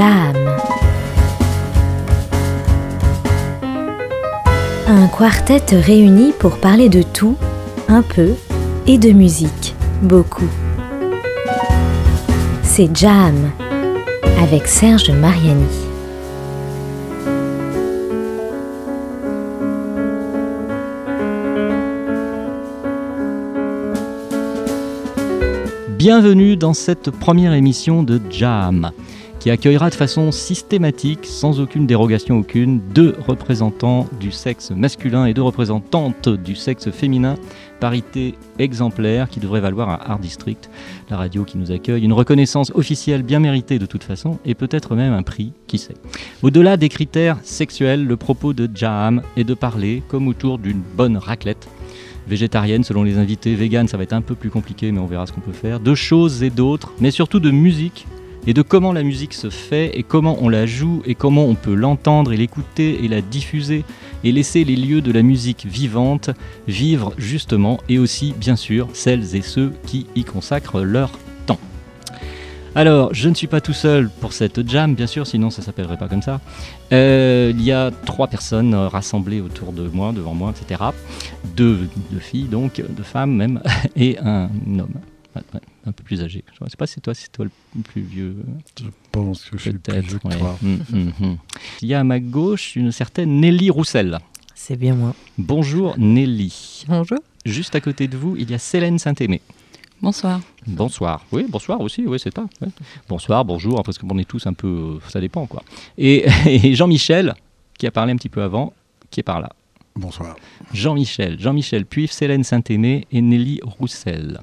Un quartet réuni pour parler de tout, un peu, et de musique, beaucoup. C'est Jam avec Serge Mariani. Bienvenue dans cette première émission de Jam, accueillera de façon systématique, sans aucune dérogation aucune, deux représentants du sexe masculin et deux représentantes du sexe féminin, parité exemplaire qui devrait valoir à Art District, la radio qui nous accueille, une reconnaissance officielle bien méritée de toute façon, et peut-être même un prix, qui sait. Au-delà des critères sexuels, le propos de Jam est de parler, comme autour d'une bonne raclette, végétarienne selon les invités, vegan ça va être un peu plus compliqué mais on verra ce qu'on peut faire, de choses et d'autres, mais surtout de musique et de comment la musique se fait et comment on la joue et comment on peut l'entendre et l'écouter et la diffuser et laisser les lieux de la musique vivante vivre justement et aussi bien sûr celles et ceux qui y consacrent leur temps. Alors, je ne suis pas tout seul pour cette jam, bien sûr, sinon ça s'appellerait pas comme ça. Euh, il y a trois personnes euh, rassemblées autour de moi, devant moi, etc. Deux, deux filles, donc, deux femmes même, et un homme. Ouais, ouais, un peu plus âgé. Je ne sais pas si c'est toi, si c'est toi le plus vieux. Je pense que je suis plus Peut-être. vieux que ouais. toi. Mm, mm, mm. Il y a à ma gauche une certaine Nelly Roussel. C'est bien moi. Bonjour Nelly. Bonjour. Juste à côté de vous, il y a Célène Saint-Aimé. Bonsoir. Bonsoir. Oui, bonsoir aussi, oui, c'est ça. ouais. Bonsoir, bonjour, parce qu'on est tous un peu. euh, Ça dépend, quoi. Et, et Jean-Michel, qui a parlé un petit peu avant, qui est par là. Bonsoir. Jean-Michel, Jean-Michel Puif, Célène Saint-Aimé et Nelly Roussel.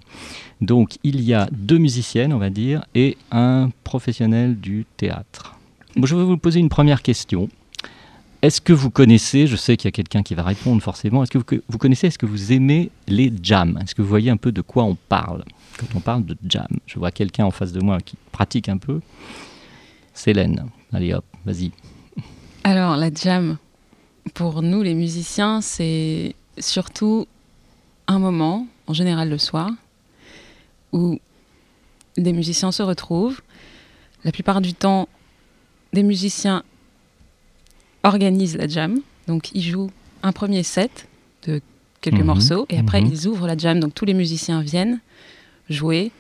Donc il y a deux musiciennes, on va dire, et un professionnel du théâtre. Bon, je vais vous poser une première question. Est-ce que vous connaissez, je sais qu'il y a quelqu'un qui va répondre forcément, est-ce que vous, vous connaissez, est-ce que vous aimez les jams? Est-ce que vous voyez un peu de quoi on parle? Quand on parle de jam Je vois quelqu'un en face de moi qui pratique un peu. Célène, allez hop, vas-y. Alors, la jam, pour nous les musiciens, c'est surtout un moment, en général le soir, où des musiciens se retrouvent. La plupart du temps, des musiciens organisent la jam. Donc, ils jouent un premier set de quelques Mhm, morceaux et après, mhm. ils ouvrent la jam. Donc, tous les musiciens viennent jouer.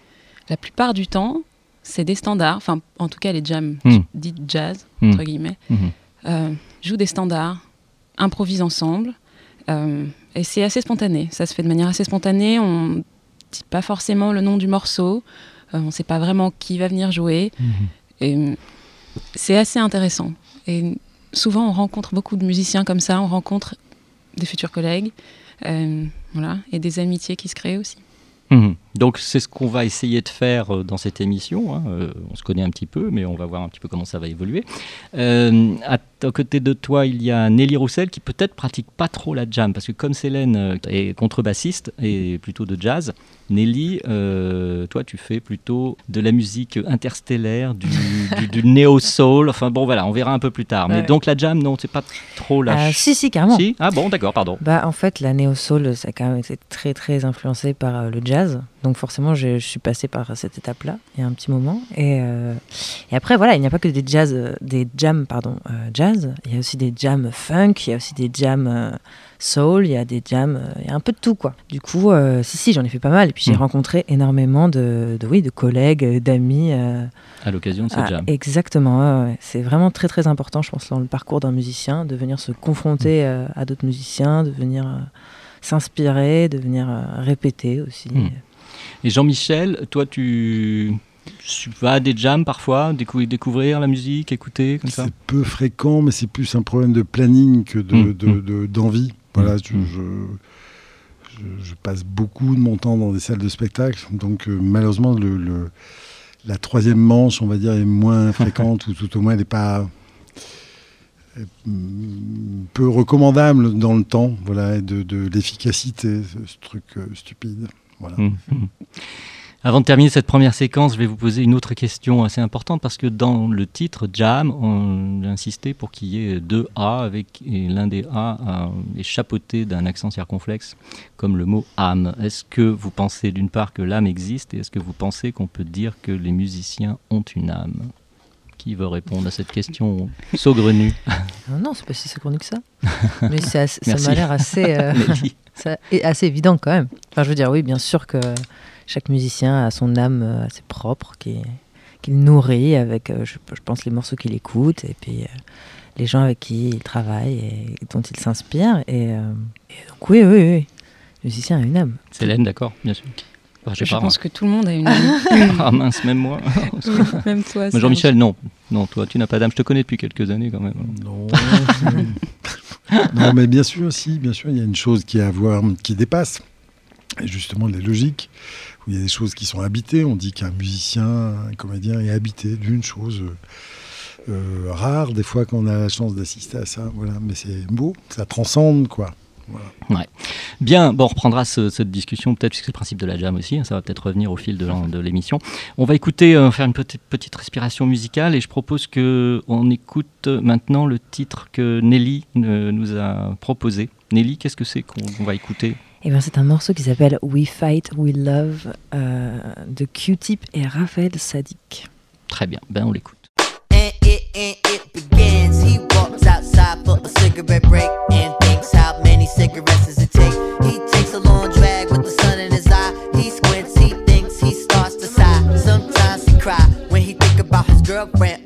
La plupart du temps, c'est des standards. Enfin, en tout cas, les jams Hmm. dites jazz, Hmm. entre guillemets Mhm. euh, jouent des standards, improvisent ensemble. euh, et c'est assez spontané. Ça se fait de manière assez spontanée. On ne dit pas forcément le nom du morceau. euh, on ne sait pas vraiment qui va venir jouer. Et euh, c'est assez intéressant. Et souvent, on rencontre beaucoup de musiciens comme ça. On rencontre des futurs collègues. euh, voilà, et des amitiés qui se créent aussi. Mhm. Donc c'est ce qu'on va essayer de faire euh, dans cette émission. hein. Euh, on se connaît un petit peu, mais on va voir un petit peu comment ça va évoluer. Euh, à, à côté de toi, il y a Nelly Roussel qui peut-être pratique pas trop la jam, parce que comme Célène euh, est contrebassiste et plutôt de jazz, Nelly, euh, toi tu fais plutôt de la musique interstellaire, du, du, du néo-soul. Enfin bon voilà, on verra un peu plus tard. Mais Ouais. donc la jam, non, c'est pas trop la... Ch- si, si, carrément. Si? Ah bon, d'accord, pardon. Bah, en fait, la néo-soul, ça a quand même été très, très influencé par euh, le jazz. Donc, forcément, je, je suis passé par cette étape-là, il y a un petit moment. Et, euh, et après, voilà, il n'y a pas que des jazz, euh, des jams, pardon, euh, jazz. Il y a aussi des jams funk, il y a aussi des jams euh, soul, il y a des jams, il y a un peu de tout, quoi. Du coup, si, si, j'en ai fait pas mal. Et puis, j'ai Mm. rencontré énormément de, de, oui, de collègues, d'amis. À l'occasion de cette Ah, jam. Exactement, c'est vraiment très très important, je pense, dans le parcours d'un musicien, de venir se confronter Mm. à d'autres musiciens, de venir s'inspirer, de venir répéter aussi. Mm. Et Jean-Michel, toi, tu, tu vas à des jams parfois, décou- découvrir la musique, écouter, comme ça? C'est peu fréquent, mais c'est plus un problème de planning que de- Mm, de- mm. de- d'envie. Voilà, Mm, je, je- je- je passe beaucoup de mon temps dans des salles de spectacle, donc euh, malheureusement, le, le- la troisième manche, on va dire, est moins fréquente, ou tout au moins, elle n'est pas mm, peu recommandable dans le temps, voilà, et de, de l'efficacité, ce, ce truc euh, stupide. Voilà. Mhm. Avant de terminer cette première séquence, je vais vous poser une autre question assez importante parce que dans le titre Jam, on a insisté pour qu'il y ait deux A avec et l'un des A est chapeauté d'un accent circonflexe comme le mot âme. Est-ce que vous pensez d'une part que l'âme existe et est-ce que vous pensez qu'on peut dire que les musiciens ont une âme? Qui veut répondre à cette question saugrenue? Non, non, c'est pas si saugrenu que ça. Mais ça m'a l'air assez, euh, Nelly ça est assez évident quand même. Enfin, je veux dire, oui, bien sûr que chaque musicien a son âme euh, assez propre, qui qu'il nourrit avec, euh, je, je pense, les morceaux qu'il écoute et puis euh, les gens avec qui il travaille et dont il s'inspire. Et, euh, et donc, oui, oui, oui. Le musicien a une âme. Célène, d'accord, bien sûr. Enfin, je pas, pense moi. que tout le monde a une amie. Ah mince, même moi. Même toi. Jean-Michel, non. Non, toi, tu n'as pas d'âme. Je te connais depuis quelques années quand même. Non, non, mais bien sûr, si, bien sûr, il y a une chose qui à voir, dépasse, justement les logiques, où il y a des choses qui sont habitées. On dit qu'un musicien, un comédien est habité d'une chose euh, rare, des fois qu'on a la chance d'assister à ça. Voilà, mais c'est beau, ça transcende, quoi. Bien, bon, on reprendra ce- cette discussion peut-être puisque c'est le principe de la jam aussi, hein, ça va peut-être revenir au fil de l'émission. On va écouter, euh, faire une petite, petite respiration musicale et je propose que on écoute maintenant le titre que Nelly euh, nous a proposé. Nelly, qu'est-ce que c'est qu'on va écouter? Eh ben, c'est un morceau qui s'appelle We Fight, We Love euh, de Q-Tip et Raphaël Sadik. Très bien, ben on l'écoute. and it and it begins. He walks outside for a cigarette break and thinks how many cigarettes does it take. He takes a long drag with the sun in his eye. He squints, he thinks, he starts to sigh. Sometimes he cry when he think about his girlfriend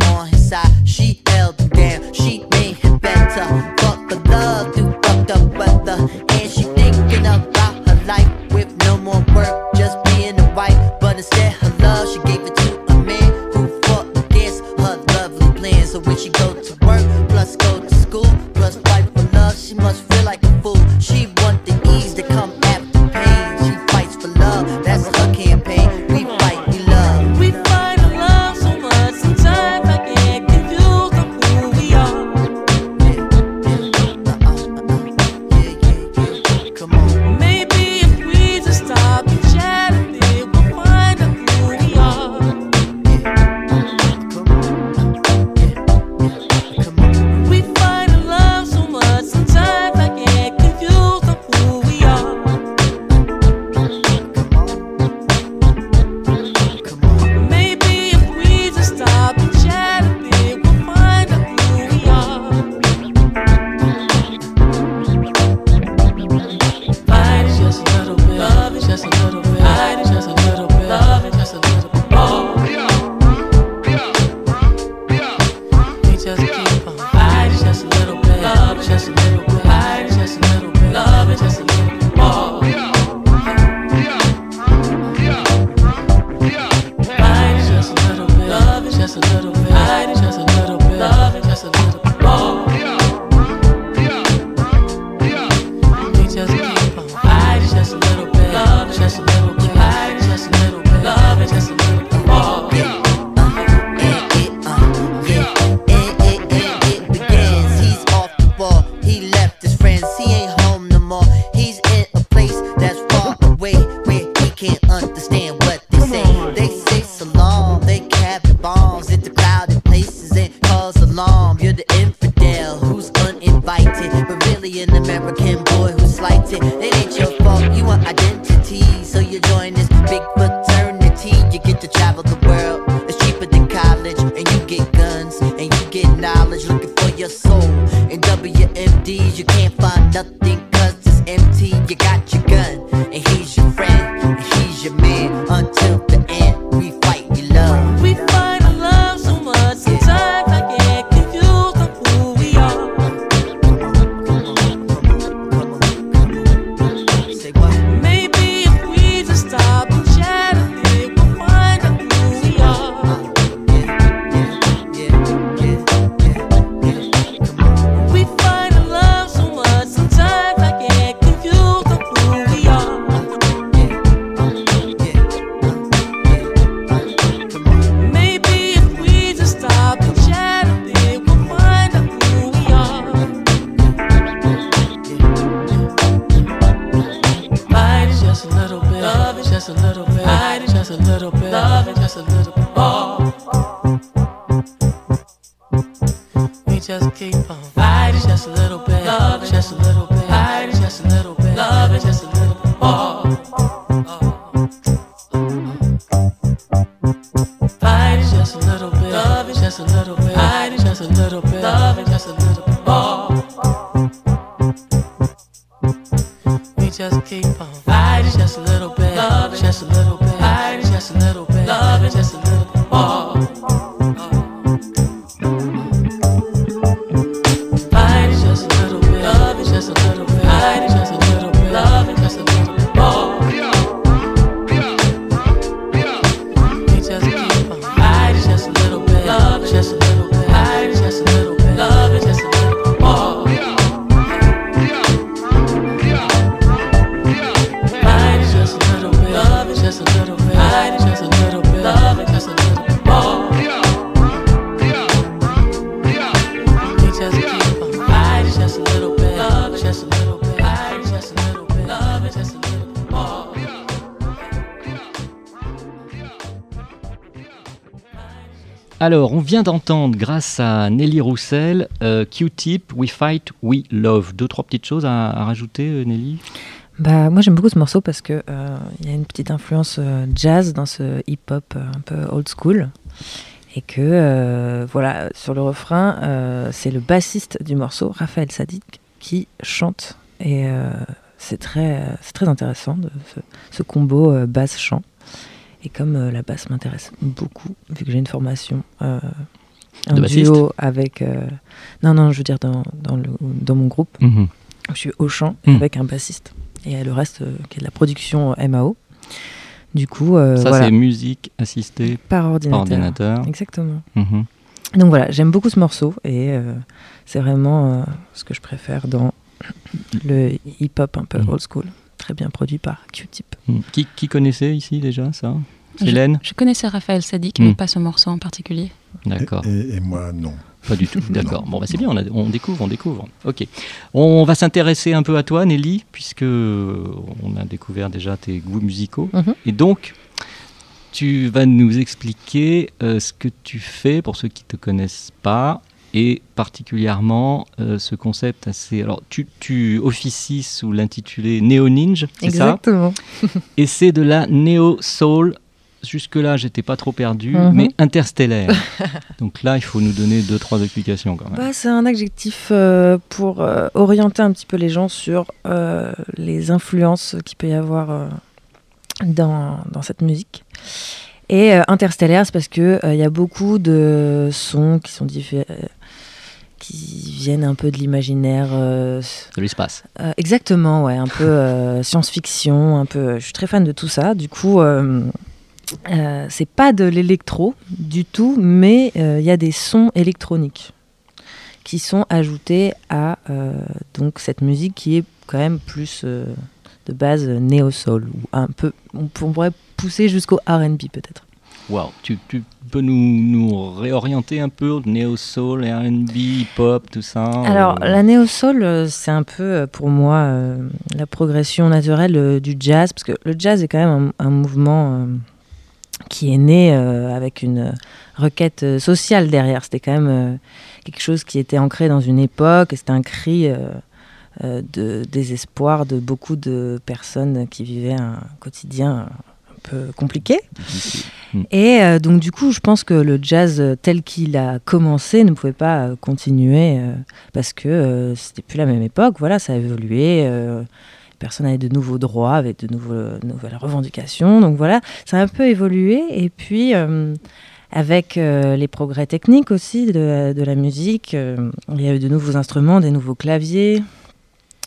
Alors, on vient d'entendre, grâce à Nelly Roussel, euh, Q-Tip, We Fight, We Love. Deux, trois petites choses à, rajouter, euh, Nelly? Bah, moi j'aime beaucoup ce morceau parce que euh, y a une petite influence euh, jazz dans ce hip-hop un peu old school. Et que, voilà, sur le refrain, c'est le bassiste du morceau, Raphaël Sadik, qui chante. Et c'est très, très intéressant, ce, ce combo euh, basse-chant. Et comme euh, la basse m'intéresse beaucoup, vu que j'ai une formation euh, en De duo avec. euh, non, non, je veux dire dans, dans, le, dans mon groupe, Mhm. je suis au chant Mm. avec un bassiste. Et le reste, euh, qui est de la production MAO. Du coup, Ça, voilà, c'est musique assistée par par ordinateur. Exactement. Mhm. Donc voilà, j'aime beaucoup ce morceau et c'est vraiment ce que je préfère dans le hip-hop un peu old school. Très bien produit par Q-Tip. Mhm. Qui, qui connaissait ici déjà ça? Hélène? Je connaissais Raphaël Sadik, Hmm. mais pas ce morceau en particulier. D'accord. Et, et moi, non. Pas du tout, d'accord. Bon, bah, c'est bien, on, a- on découvre, on découvre. Ok. On va s'intéresser un peu à toi, Nelly, puisque euh, on a découvert déjà tes goûts musicaux. Mhm. Et donc, tu vas nous expliquer euh, ce que tu fais pour ceux qui ne te connaissent pas, et particulièrement euh, ce concept assez. Alors, tu, tu officies sous l'intitulé Neo Ninja, c'est ça? Exactement. Et c'est de la Neo Soul. Jusque-là, j'étais pas trop perdu, Mhm. mais interstellaire. Donc là, il faut nous donner deux, trois explications quand même. Bah, c'est un adjectif euh, pour euh, orienter un petit peu les gens sur les influences qu'il peut y avoir dans, dans cette musique. Et euh, interstellaire, c'est parce qu'il il y a beaucoup de sons qui sont diffé- euh, qui viennent un peu de l'imaginaire. euh, de l'espace. euh, exactement, ouais, un peu euh, science-fiction, un peu. Je suis très fan de tout ça. Du coup, euh, euh, c'est pas de l'électro du tout, mais euh, il y a des sons électroniques qui sont ajoutés à euh, donc cette musique qui est quand même plus euh, de base néo soul ou un peu. On pourrait pousser jusqu'au R&B peut-être. Waouh, tu, peux nous, réorienter un peu Neo Soul, R&B, hip-hop, tout ça Alors, euh, la néo soul, euh, c'est un peu euh, pour moi euh, la progression naturelle euh, du jazz, parce que le jazz est quand même un, mouvement euh, qui est né euh, avec une euh, requête euh, sociale derrière. C'était quand même euh, quelque chose qui était ancré dans une époque, et c'était un cri euh, euh, de désespoir de beaucoup de personnes qui vivaient un quotidien peu compliqué. difficile. Et euh, donc du coup, je pense que le jazz euh, tel qu'il a commencé ne pouvait pas euh, continuer euh, parce que euh, c'était plus la même époque. Voilà, ça a évolué. euh, personne avait de nouveaux droits, avait de nouveaux, nouvelles revendications. Donc voilà, ça a un peu évolué. Et puis euh, avec euh, les progrès techniques aussi de, de la musique, euh, il y a eu de nouveaux instruments, des nouveaux claviers.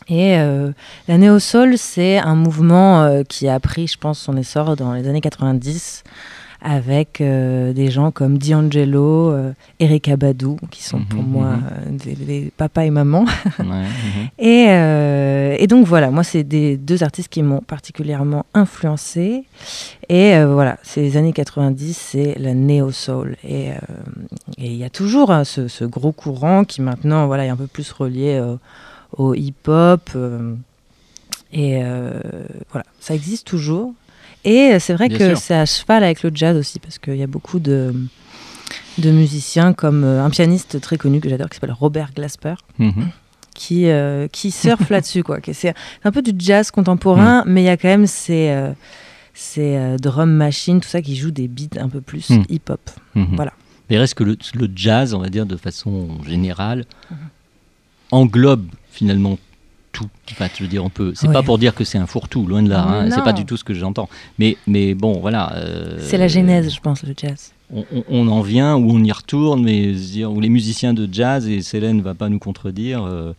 Et euh, la néo soul, c'est un mouvement euh, qui a pris, je pense, son essor dans les années 90 avec euh, des gens comme D'Angelo, Erika Badu, qui sont pour Mhm, moi mhm. des, des papas et mamans. Ouais, mhm. Et, et donc voilà, moi, c'est des deux artistes qui m'ont particulièrement influencé. Et voilà, ces années 90, c'est la néo soul. Et il y a toujours hein, ce, ce gros courant qui maintenant voilà, est un peu plus relié au hip-hop. euh, et euh, voilà, ça existe toujours. Et c'est vrai Bien que c'est à cheval avec le jazz aussi, parce qu'il y a beaucoup de, de musiciens, comme euh, un pianiste très connu que j'adore, qui s'appelle Robert Glasper, Mhm. qui, euh, qui surfe là-dessus. quoi. C'est un peu du jazz contemporain, mais il y a quand même ces, euh, ces euh, drum machines, tout ça, qui jouent des beats un peu plus Mm. hip-hop. Mhm. Voilà. Mais reste que le, le jazz, on va dire de façon générale, Mhm. englobe finalement fourre-tout. Enfin, je veux dire, on peut. C'est Ouais. pas pour dire que c'est un fourre-tout, loin de là. hein, C'est pas du tout ce que j'entends. Mais, mais bon, voilà. euh, C'est la genèse, je pense, le jazz. On, en vient ou on y retourne, mais je veux dire, où les musiciens de jazz, et Célène va pas nous contredire, euh,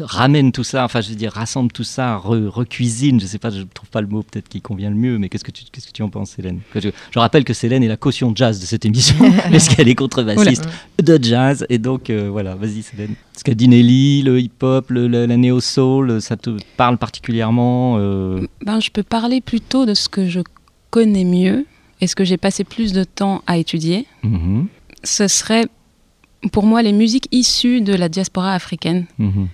ramènent tout ça, enfin je veux dire, rassemblent tout ça, re- recuisinent, je sais pas, je trouve pas le mot peut-être qui convient le mieux, mais qu'est-ce que tu, qu'est-ce que tu en penses Célène je, je rappelle que Célène est la caution jazz de cette émission, parce qu'elle est contrebassiste de jazz, et donc euh, voilà, vas-y Célène. Parce que Dinelli, le hip-hop, le- le- la néo-soul, ça te parle particulièrement euh, Ben, je peux parler plutôt de ce que je connais mieux et ce que j'ai passé plus de temps à étudier. mhm, Ce serait pour moi les musiques issues de la diaspora africaine. mhm,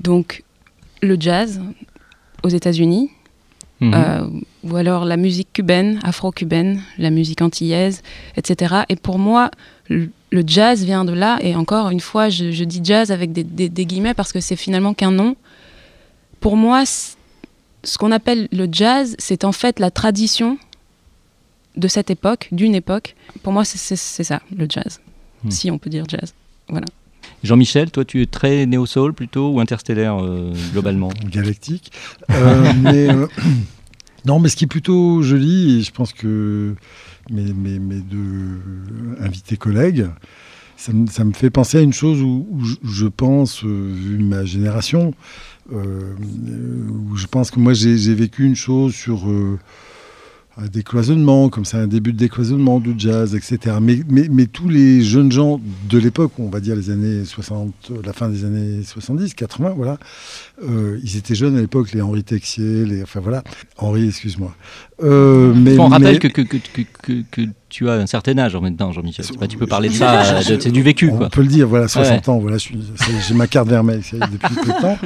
Donc le jazz aux États-Unis, mhm. euh, ou alors la musique cubaine, afro-cubaine, la musique antillaise, etc. Et pour moi, le, le jazz vient de là. Et encore une fois, je, je dis jazz avec des, des- des guillemets parce que c'est finalement qu'un nom. Pour moi, ce qu'on appelle le jazz, c'est en fait la tradition de cette époque, d'une époque. Pour moi, c'est- ça, le jazz. Hmm. Si on peut dire jazz. Jean-Michel, toi tu es très néo-soul plutôt ou interstellaire euh, globalement? Galactique. Euh, mais, euh, non, mais ce qui est plutôt joli, et je pense que mes, mes, mes deux invités collègues, ça me, ça me fait penser à une chose où, où je, pense, euh, vu ma génération, euh, où je pense que moi j'ai j'ai vécu une chose sur euh, un décloisonnement, comme ça, un début de décloisonnement du jazz, etc. Mais, tous les jeunes gens de l'époque, on va dire les années 60, euh, la fin des années 70, 80, voilà, euh, ils étaient jeunes à l'époque, les Henri Texier, les, enfin voilà, Henri, excuse-moi. Euh, mais, on rappelle mais- que, que, que, que, que- que tu as un certain âge en même temps, Jean-Michel. C'est pas- tu peux parler de ça, je- c'est du vécu. On Quoi. peut le dire, voilà, 60 ans, voilà, j'ai ma carte vermeille depuis peu de temps.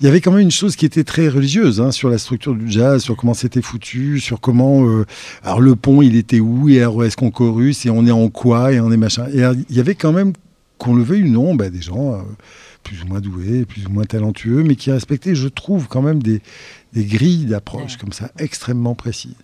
Il y avait quand même une chose qui était très religieuse hein, sur la structure du jazz, sur comment c'était foutu, sur comment. euh, alors le pont, il était où Et RES Concorus Et on est en quoi Et on est machin. Et alors, il y avait quand même, qu'on le veuille ou non, bah, des gens euh, plus ou moins doués, plus ou moins talentueux, mais qui respectaient, je trouve, quand même des, des grilles d'approche comme ça extrêmement précises.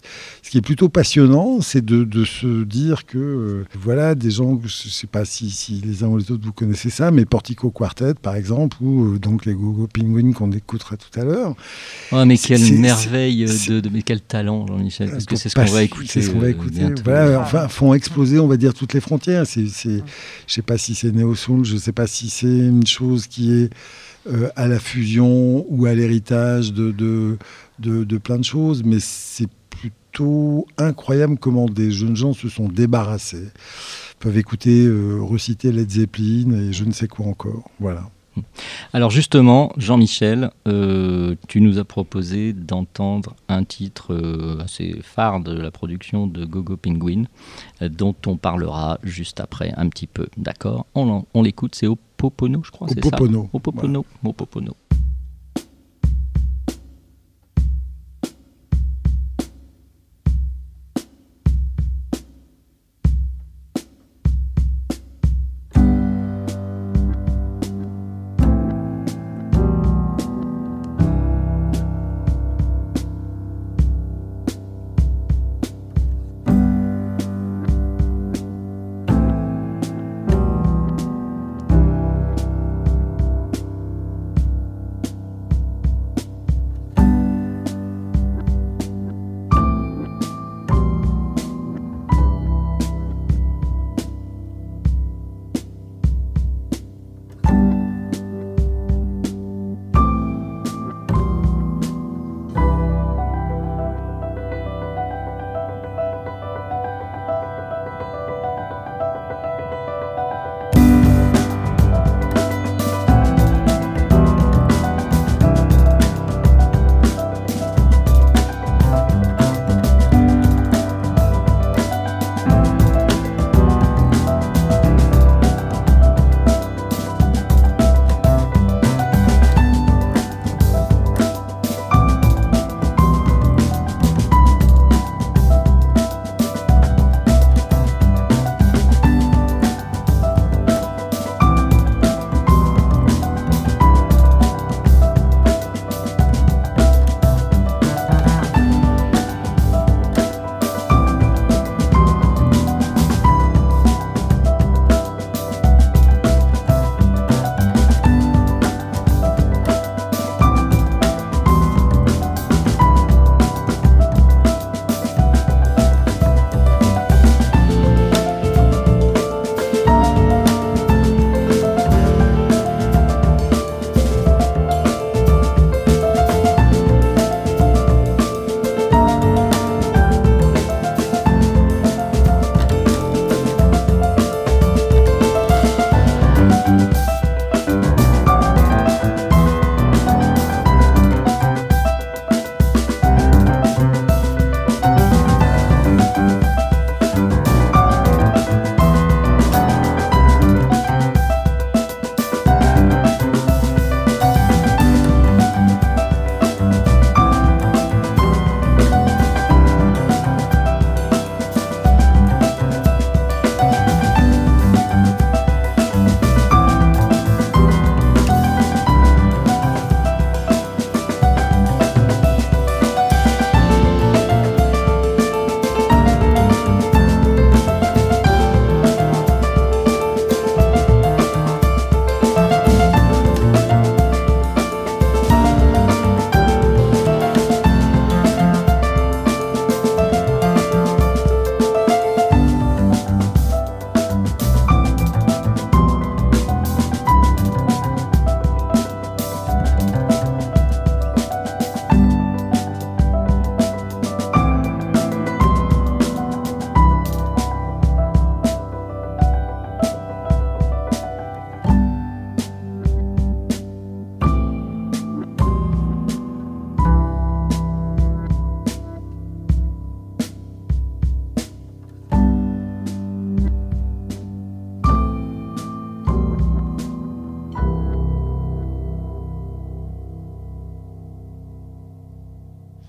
Ce qui est plutôt passionnant, c'est de, de se dire que euh, voilà des gens, je ne sais pas si, si les uns ou les autres vous connaissez ça, mais Portico Quartet par exemple, ou euh, donc les Gogo Penguins qu'on écoutera tout à l'heure. Oh, mais quelle merveille de, de- mais quel talent, Jean-Michel. Parce que c'est ce qu'on va écouter. C'est ce qu'on va euh, écouter. Voilà, enfin, font exploser, on va dire, toutes les frontières. C'est, c'est, je sais pas si c'est néo soul, je sais pas si c'est une chose qui est euh, à la fusion ou à l'héritage de, de, de, plein de choses, mais c'est plutôt incroyable comment des jeunes gens se sont débarrassés, peuvent écouter, euh, reciter Led Zeppelin et je ne sais quoi encore. Voilà. Alors justement, Jean-Michel, euh, tu nous as proposé d'entendre un titre assez phare de la production de Gogo Penguin, dont on parlera juste après un petit peu. D'accord? On, on l'écoute, c'est Opopono, je crois. c'est ça. Thank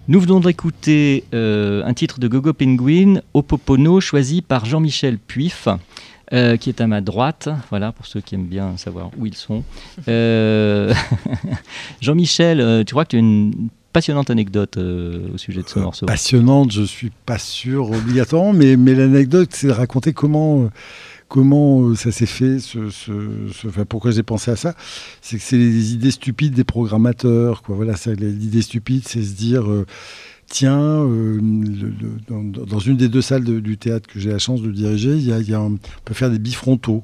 Nous venons d'écouter euh, un titre de Gogo Penguin, Opopono, choisi par Jean-Michel Puif, euh, qui est à ma droite. Voilà, pour ceux qui aiment bien savoir où ils sont. Euh, Jean-Michel, tu crois que tu as une passionnante anecdote euh, au sujet de ce morceau? Passionnante, je suis pas sûr obligatoirement, mais, mais l'anecdote, c'est de raconter comment, comment euh, ça s'est fait, ce, ce- ce- enfin, pourquoi j'ai pensé à ça. C'est que c'est les idées stupides des programmateurs. Quoi. Voilà, l'idée stupide, c'est se dire. euh, Tiens, euh, le- le- dans, dans une des deux salles de- du théâtre que j'ai la chance de diriger, il y a, il y a un- on peut faire des bifrontaux.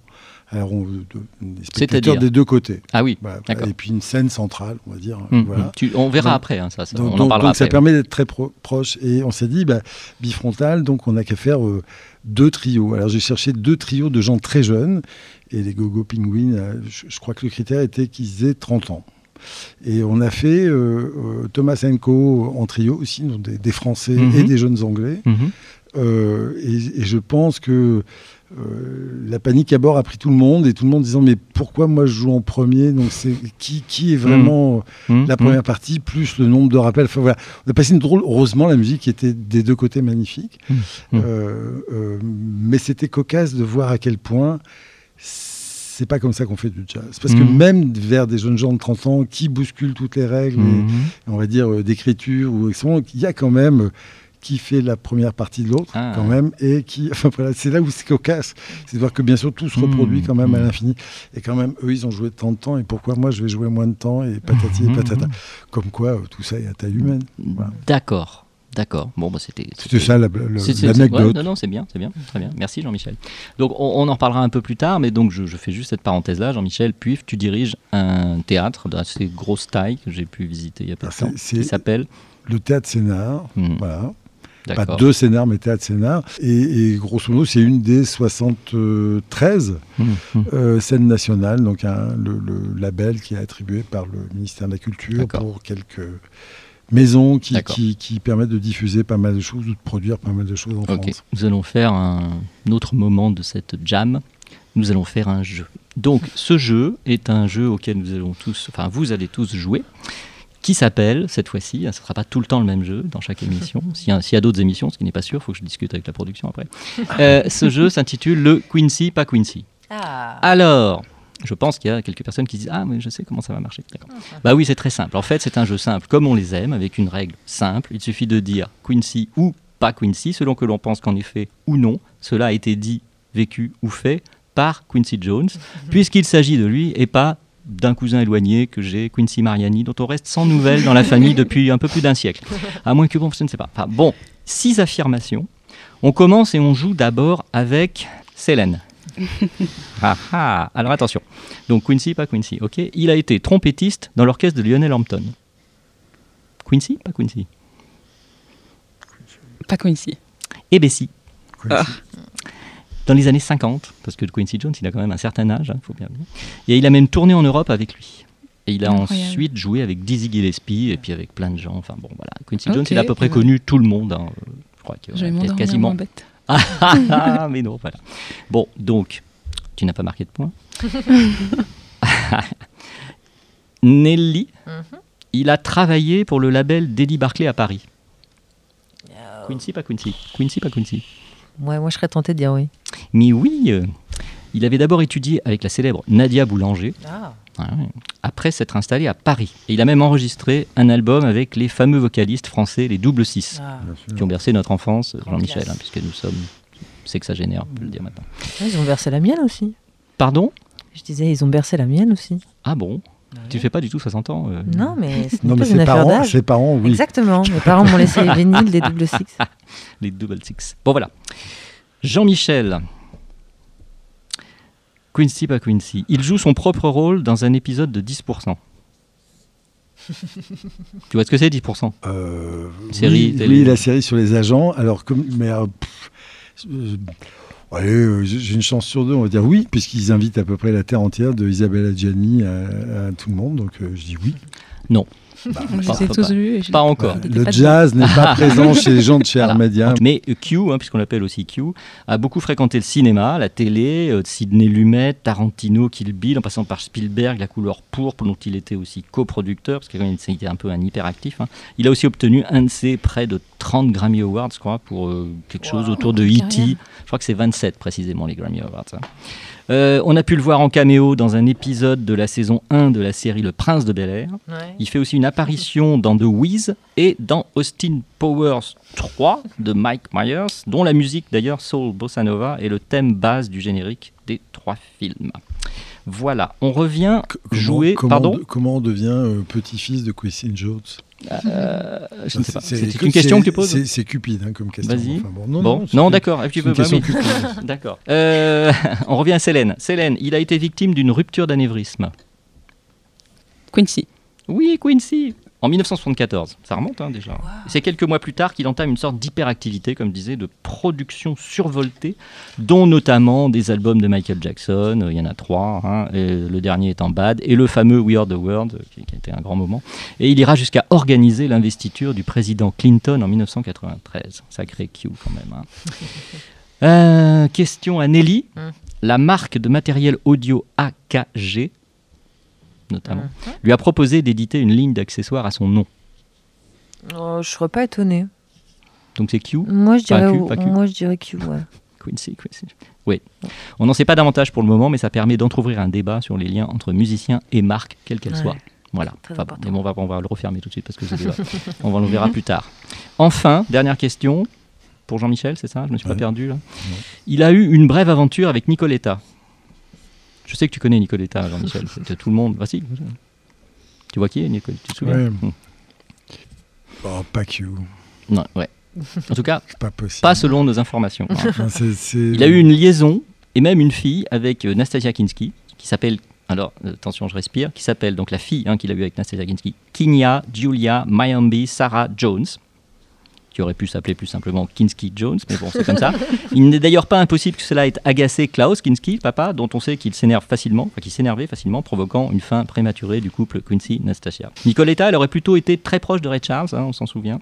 Alors, on, de- des spectateurs C'est-à-dire des deux côtés. Ah oui, Voilà. D'accord. Et puis une scène centrale, on va dire. Hum, voilà. hum. Tu- on verra Donc- après, hein, ça, ça, Donc, on en donc- parlera donc ça après. permet d'être très pro- proche. Et on s'est dit, bah, bifrontal, donc on n'a qu'à faire euh, deux trios. Alors j'ai cherché deux trios de gens très jeunes. Et les Gogo Penguins, euh, je, crois que le critère était qu'ils aient 30 ans. Et on a fait euh, euh, Thomas Co en trio aussi, donc des, des Français Mhm. et des jeunes Anglais. Mhm. Euh, et, et je pense que euh, la panique à bord a pris tout le monde et tout le monde disant mais pourquoi moi je joue en premier? Donc c'est qui, qui est vraiment Hum, la hum. première partie plus le nombre de rappels? Enfin, voilà. on a passé une drôle heureusement la musique était des deux côtés magnifique. Mmh. Euh, euh, mais c'était cocasse de voir à quel point c'est pas comme ça qu'on fait du jazz. Parce que même vers des jeunes gens de 30 ans qui bousculent toutes les règles et- on va dire euh, d'écriture ou il y a quand même euh, qui fait la première partie de l'autre Ah. quand même et qui enfin voilà c'est là où c'est cocasse c'est de voir que bien sûr tout se reproduit Mmh, quand même à mmh. l'infini et quand même eux ils ont joué tant de temps et pourquoi moi je vais jouer moins de temps et patati Mmh, et patata mmh. comme quoi euh, tout ça est à taille humaine Voilà. D'accord, d'accord. Bon, bah, c'était. c'était ça la- l'anecdote ouais, non, non, c'est bien, c'est bien, très bien. Merci Jean-Michel. Donc on, on en reparlera un peu plus tard, mais donc je, je fais juste cette parenthèse-là. Jean-Michel Puif, tu diriges un théâtre d'assez grosse taille que j'ai pu visiter il y a peu de temps, qui s'appelle. le théâtre scénar Hmm, voilà pas D'accord. deux scénars mais théâtre scénar et, et grosso modo c'est une des 73 Hmm, hmm. Euh, scène nationale, donc le, le label qui est attribué par le ministère de la Culture pour quelques maisons qui, qui, qui permettent de diffuser pas mal de choses ou de produire pas mal de choses en France. nous allons faire un autre moment de cette jam. Nous allons faire un jeu. Donc, ce jeu est un jeu auquel nous allons tous, enfin, vous allez tous jouer, qui s'appelle, cette fois-ci, ce ne sera pas tout le temps le même jeu dans chaque émission. S'il y a, d'autres émissions, ce qui n'est pas sûr, il faut que je discute avec la production après. Euh, ce jeu s'intitule le Quincy, pas Quincy. Ah. Alors, je pense qu'il y a quelques personnes qui disent Ah, mais je sais comment ça va marcher. D'accord. Bah oui, c'est très simple. En fait, c'est un jeu simple, comme on les aime, avec une règle simple. Il suffit de dire Quincy ou pas Quincy, selon que l'on pense qu'en effet ou non, cela a été dit, vécu ou fait par Quincy Jones, puisqu'il s'agit de lui et pas d'un cousin éloigné que j'ai, Quincy Mariani, dont on reste sans nouvelles dans la famille depuis un peu plus d'un siècle. À moins que, bon, je ne sais pas. Enfin, bon, six affirmations. On commence et on joue d'abord avec Célène. ah ah Alors attention. Donc Quincy, pas Quincy, ok Il a été trompettiste dans l'orchestre de Lionel Hampton. Quincy, pas Quincy? Pas Quincy. Et Bessie, Quincy. Dans les années 50, parce que Quincy Jones, il a quand même un certain âge, il faut bien le dire. Et il a même tourné en Europe avec lui. Et il a Incroyable. ensuite joué avec Dizzy Gillespie et puis avec plein de gens. Enfin bon, voilà. Quincy Jones, il a à peu près ouais. connu tout le monde. hein. Je crois que ouais, peut-être quasiment. bête. Ah, ah, ah, mais non, voilà. Bon, donc, tu n'as pas marqué de point. Nelly, il a travaillé pour le label d'Eddie Barclay à Paris. Quincy, pas Quincy. Quincy, pas Quincy. Ouais, moi je serais tentée de dire oui. Mais oui, euh, il avait d'abord étudié avec la célèbre Nadia Boulanger, Ah. ouais, après s'être installé à Paris. Et il a même enregistré un album avec les fameux vocalistes français, les Double Six, Ah. Qui ont bercé notre enfance, Jean-Michel, hein, puisque nous sommes sexagénaires, on peut le dire maintenant. Ouais, Ils ont bercé la mienne aussi. Pardon? Je disais, ils ont bercé la mienne aussi. Ah bon? Tu fais pas du tout 60 ans euh, Non, mais ce n'est Non, mais pas une ses affaire parents, d'âge. ses parents, oui. Exactement. Mes parents m'ont laissé les vinyles des double six. Les Double Six. Bon voilà. Jean-Michel. Quincy, pas Quincy. Il joue son propre rôle dans un épisode de 10%. tu vois ce que c'est 10% Euh, Série, oui, télé. oui, la série sur les agents. Alors, comme, mais euh, pff, euh, allez, euh, j'ai une chance sur deux, on va dire oui, puisqu'ils invitent à peu près la terre entière de Isabelle Adjani à, tout le monde. Donc, euh, je dis oui. On les a pas- tous je- encore. Le pas jazz n'est pas présent chez les gens de chez Voilà. Armédia. Mais Q, hein, puisqu'on l'appelle aussi Q, a beaucoup fréquenté le cinéma, la télé, euh, Sidney Lumet, Tarantino, Kill Bill, en passant par Spielberg, La couleur pourpre, dont il était aussi coproducteur, parce qu'il était un peu un hyperactif. hein. Il a aussi obtenu un de ses près de 30 Grammy Awards, je crois, pour euh, quelque chose autour de E.T. carrière. Je crois que c'est 27 précisément les Grammy Awards. hein. Euh, on a pu le voir en caméo dans un épisode de la saison 1 de la série Le Prince de Bel Air. Ouais. Il fait aussi une apparition dans The Wiz et dans Austin Powers 3 de Mike Myers, dont la musique d'ailleurs Soul Bossa Nova est le thème base du générique des trois films. Voilà, on revient comment- jouer. comment, Pardon de- comment on devient euh, petit-fils de Quincy Jones? Euh, Je ne sais pas. C'est- une question que tu poses C'est cupide hein, comme question. Vas-y. Enfin, bon, non, Bon, non, d'accord. Cupide. D'accord. Euh, on revient à Célène. Célène, il a été victime d'une rupture d'anévrisme. Quincy. Oui, Quincy. En 1974, ça remonte hein, déjà. C'est quelques mois plus tard qu'il entame une sorte d'hyperactivité, comme je disais, de production survoltée, dont notamment des albums de Michael Jackson, euh, il y en a trois, hein, et le dernier étant Bad, et le fameux We Are the World, euh, qui, qui a été un grand moment. Et il ira jusqu'à organiser l'investiture du président Clinton en 1993. Sacré Q quand même. hein. Euh, question à Nelly. Mm. La marque de matériel audio AKG, notamment, lui a proposé d'éditer une ligne d'accessoires à son nom. Oh, je serais pas étonnée. Donc c'est Q, Moi, je Pas dirais, Q, pas Q. moi, je dirais Q. Ouais. Quincy, Quincy. Oui. On n'en sait pas davantage pour le moment, mais ça permet d'entrouvrir un débat sur les liens entre musiciens et marques, quelles qu'elles Ouais. soient. Voilà. Très Enfin bon, important. mais bon, on, va, on va le refermer tout de suite parce que on va le verra plus tard. Enfin, dernière question pour Jean-Michel, c'est ça? Je me suis pas perdu là. Il a eu une brève aventure avec Nicoletta. Je sais que tu connais Nicoletta, Jean-Michel. Tout le monde. Voici. Tu vois qui est Nicoletta Tu te souviens Ouais. Hmm. Oh, pas Q. Non, ouais. En tout cas, pas selon nos informations. Il a eu une liaison et même une fille avec euh, Nastasia Kinski, qui s'appelle, alors euh, attention, je respire, qui s'appelle donc la fille hein, qu'il a eue avec Nastasia Kinski, Kinya Julia Mayambi Sarah Jones, qui aurait pu s'appeler plus simplement Kinski Jones, mais bon, c'est comme ça. Il n'est d'ailleurs pas impossible que cela ait agacé Klaus Kinski, papa, dont on sait qu'il s'énerve facilement, qu'il s'énervait facilement, provoquant une fin prématurée du couple Quincy-Nastasia. Nicoletta, elle aurait plutôt été très proche de Ray Charles, hein, on s'en souvient.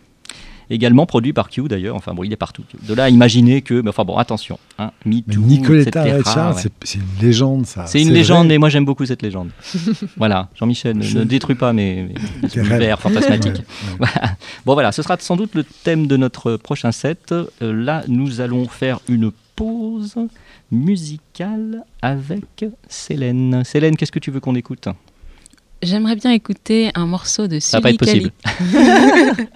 Également produit par Q d'ailleurs, enfin bon, il est partout. De là à imaginer que, mais enfin bon, attention, hein, Me Mais Too, Nicoletta ouais. c'est- une légende, ça. C'est une vrai. légende, et moi j'aime beaucoup cette légende. voilà, Jean-Michel, ne, Je- ne détruis pas mes, mes univers fantasmatiques. Ouais, ouais. Voilà. Bon voilà, ce sera sans doute le thème de notre prochain set. Euh, là, nous allons faire une pause musicale avec Célène. Célène, qu'est-ce que tu veux qu'on écoute? J'aimerais bien écouter un morceau de Ça va pas Sully être possible.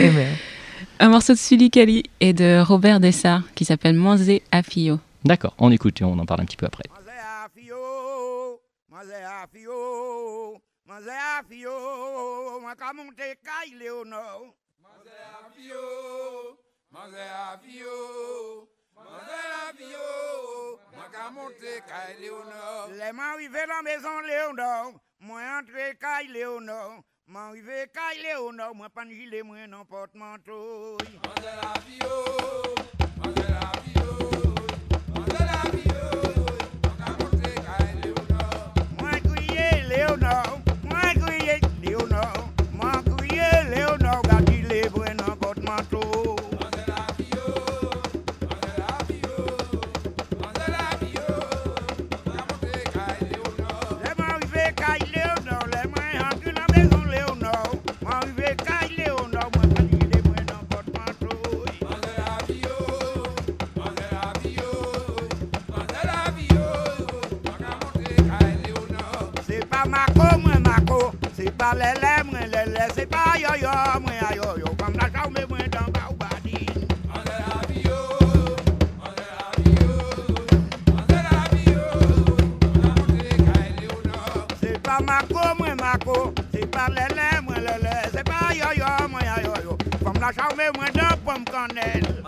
Un morceau de Sully Kali et de Robert Dessart qui s'appelle Manzé Afio. D'accord, on écoute et on en parle un petit peu après. Manze afio, manze afio, manze afio, makamunte kai leono. Manze Man rive kay le ou nou, mwen pan jile mwen nan portmantou. Mande la piyo, mande la piyo, mande la piyo, mwen ka monte kay le ou nou. Mwen kouye le ou nou, mwen kouye le ou nou, mwen kouye le ou nou, gati le mwen nan portmantou. Se pa lele mwen lele, se pa yoyo mwen a yoyo Kam la jaume mwen dan ba ou badi An de la biyo, an de la biyo An de la biyo, an a montre ka ele ou nan Se pa mako mwen mako, se pa lele mwen lele Se pa yoyo mwen a yoyo Kam la jaume mwen dan pom kanel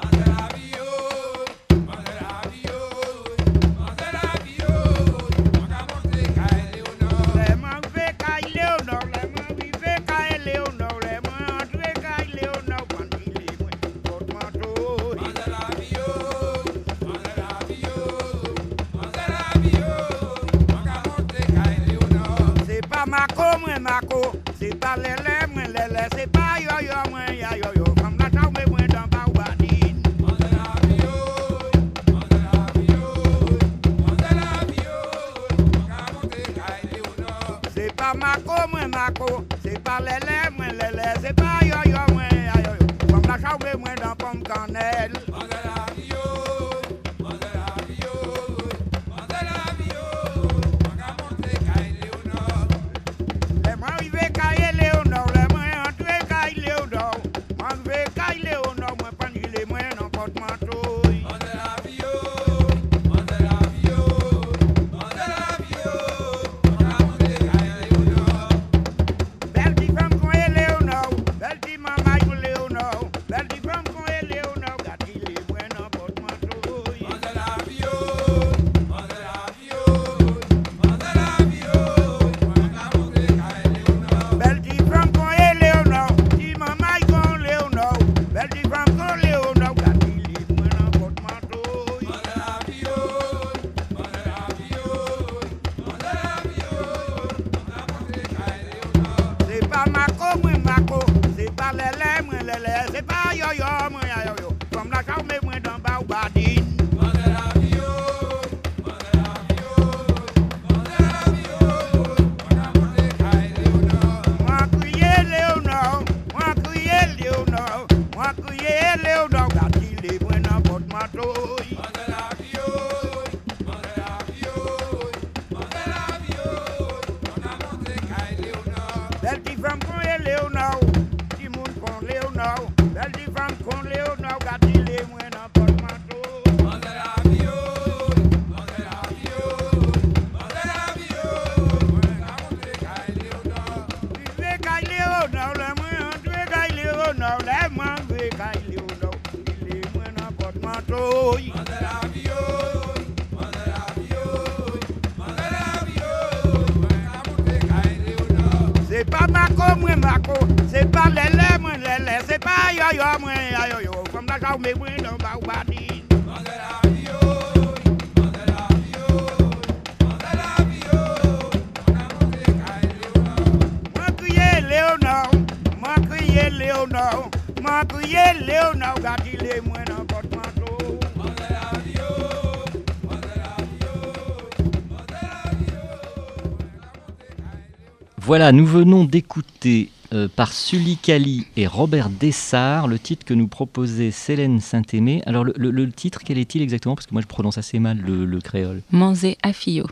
Voilà, nous venons d'écouter euh, par Sully Kali et Robert Dessart le titre que nous proposait Célène Saint-Aimé. Alors le, le- le titre, quel est-il exactement? Parce que moi je prononce assez mal le, le créole. Manzé Afio,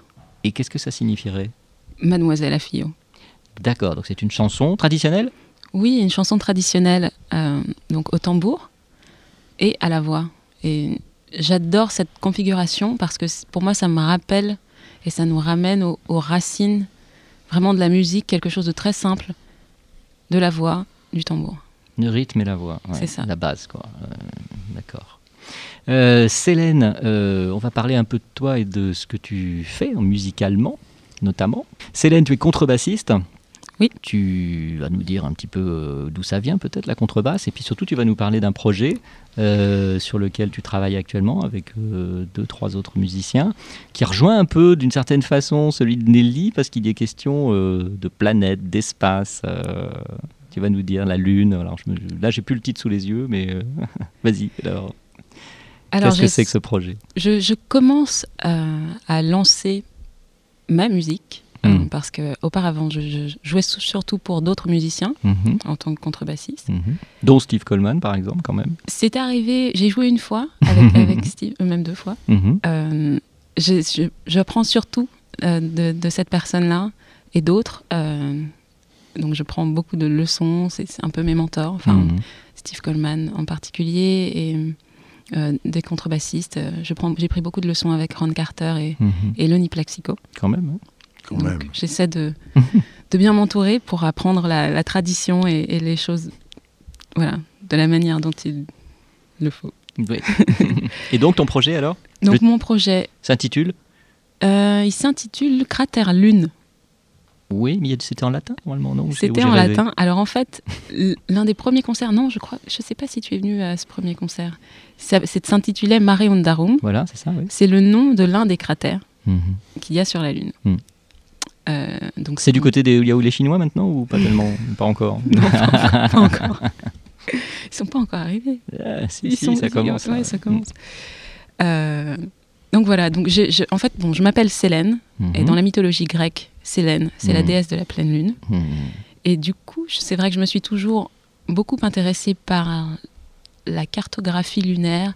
Et qu'est-ce que ça signifierait? Mademoiselle Afio. D'accord, donc c'est une chanson traditionnelle? Oui, une chanson traditionnelle, euh, donc au tambour et à la voix. Et j'adore cette configuration parce que pour moi, ça me rappelle et ça nous ramène aux, aux racines vraiment de la musique, quelque chose de très simple, de la voix, du tambour. Le rythme et la voix. ouais, C'est ça. La base, quoi. Euh, D'accord. Euh, Célène, euh, on va parler un peu de toi et de ce que tu fais musicalement, notamment. Célène, tu es contrebassiste. Oui. Tu vas nous dire un petit peu euh, d'où ça vient, peut-être, la contrebasse. Et puis surtout, tu vas nous parler d'un projet euh, sur lequel tu travailles actuellement avec euh, deux, trois autres musiciens, qui rejoint un peu, d'une certaine façon, celui de Nelly, parce qu'il y est question euh, de planète, d'espace. tu vas nous dire la Lune. Alors, je me- là, j'ai plus le titre sous les yeux, mais vas-y. Alors, Alors, qu'est-ce que c'est que ce projet? Je, je commence à lancer ma musique euh, Mm. parce que auparavant, je, je jouais surtout pour d'autres musiciens Mhm, en tant que contrebassiste. mhm. Dont Steve Coleman, par exemple, quand même. C'est arrivé, j'ai joué une fois avec, avec Steve, euh, même deux fois. Mhm. Euh, je, j'apprends surtout euh, de, de cette personne-là et d'autres. euh, donc je prends beaucoup de leçons, c'est, c'est un peu mes mentors, enfin. Steve Coleman en particulier et euh, des contrebassistes. Je prends, j'ai pris beaucoup de leçons avec Ron Carter et, Mhm. et Lonnie Plaxico. Quand même. hein. Quand Donc, même. J'essaie de, de bien m'entourer pour apprendre la, la tradition et, et les choses voilà, de la manière dont il le faut. Oui. et donc, ton projet, alors? Donc Le- mon projet, S'intitule? Euh, il s'intitule Cratère Lune. Oui, mais c'était en latin, normalement, non? C'était en rêvé latin. Alors en fait, l'un des premiers concerts, non, je crois, je sais pas si tu es venu à ce premier concert. C'est s'intitulait Mare Undarum. Voilà, c'est ça, oui. C'est le nom de l'un des cratères Mhm. qu'il y a sur la Lune. Hmm. Euh, donc C'est du côté des Yahoo les Chinois maintenant ou pas tellement Pas encore. Non, pas encore. Ils sont pas encore arrivés. Ah, si, Ils si, sont- ça commence. ouais, ça commence. Euh, donc voilà. Donc je- en fait, bon, je m'appelle Célène Mhm. et dans la mythologie grecque, Célène, c'est la Mhm. déesse de la pleine lune. Hmm. Et du coup, c'est vrai que je me suis toujours beaucoup intéressée par la cartographie lunaire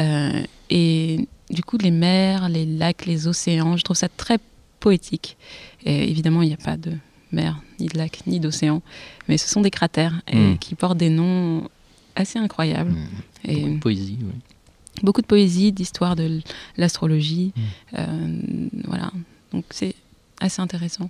euh, et du coup les mers, les lacs, les océans. Je trouve ça très poétique. Et évidemment, il n'y a pas de mer, ni de lac, ni d'océan, mais ce sont des cratères et Mm. qui portent des noms assez incroyables. Hmm. Et Beaucoup de poésie, oui. beaucoup de poésie, d'histoire de l'astrologie. Mm. Euh, voilà, donc c'est assez intéressant.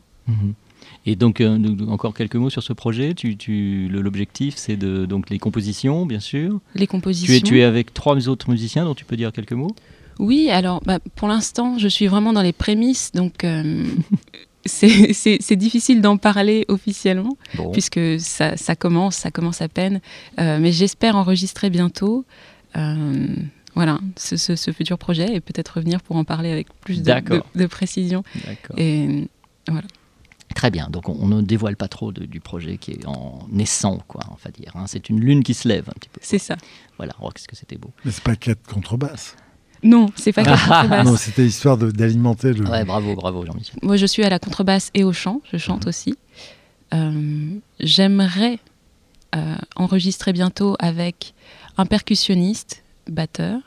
Et donc, euh, donc, encore quelques mots sur ce projet. Tu, tu, L'objectif, c'est de, donc les compositions, bien sûr. Les Tu compositions. es, tu es avec trois autres musiciens dont tu peux dire quelques mots? Oui, alors bah, pour l'instant, je suis vraiment dans les prémices, donc euh, c'est difficile d'en parler officiellement, Bon. puisque ça, ça commence, ça commence à peine. Euh, mais j'espère enregistrer bientôt. euh, voilà, ce, ce- ce futur projet et peut-être revenir pour en parler avec plus de, de- de précision. D'accord. Et Très bien. Donc, on, on ne dévoile pas trop de- du projet qui est en naissant, quoi, on va dire. hein. C'est une lune qui se lève un petit peu. c'est ça. Voilà. Oh, qu'est-ce que c'était beau. Mais c'est pas quatre contrebasses. Non, c'est pas que la contrebasse. Non, c'était histoire d'alimenter le. Ouais, bravo, bravo, Jean-Michel. Moi, je suis à la contrebasse et au chant. Je chante aussi. Euh, J'aimerais euh, enregistrer bientôt avec un percussionniste, batteur,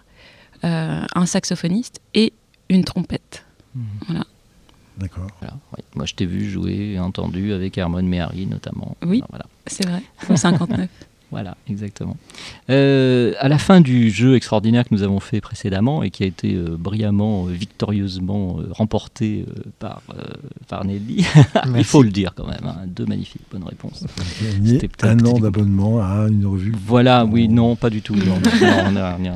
euh, un saxophoniste et une trompette. D'accord. Voilà, ouais. Moi, je t'ai vu jouer et entendu avec Hermone Méhari, notamment. Oui. Voilà. C'est vrai, au 59. Voilà, exactement. Euh, à la fin du jeu extraordinaire que nous avons fait précédemment et qui a été euh, brillamment, euh, victorieusement euh, remporté par, par Nelly, il faut le dire quand même, hein, deux magnifiques bonnes réponses. C'était un an d'abonnement à une revue. Voilà, oui, non, pas du tout. Non, non, non, non, non,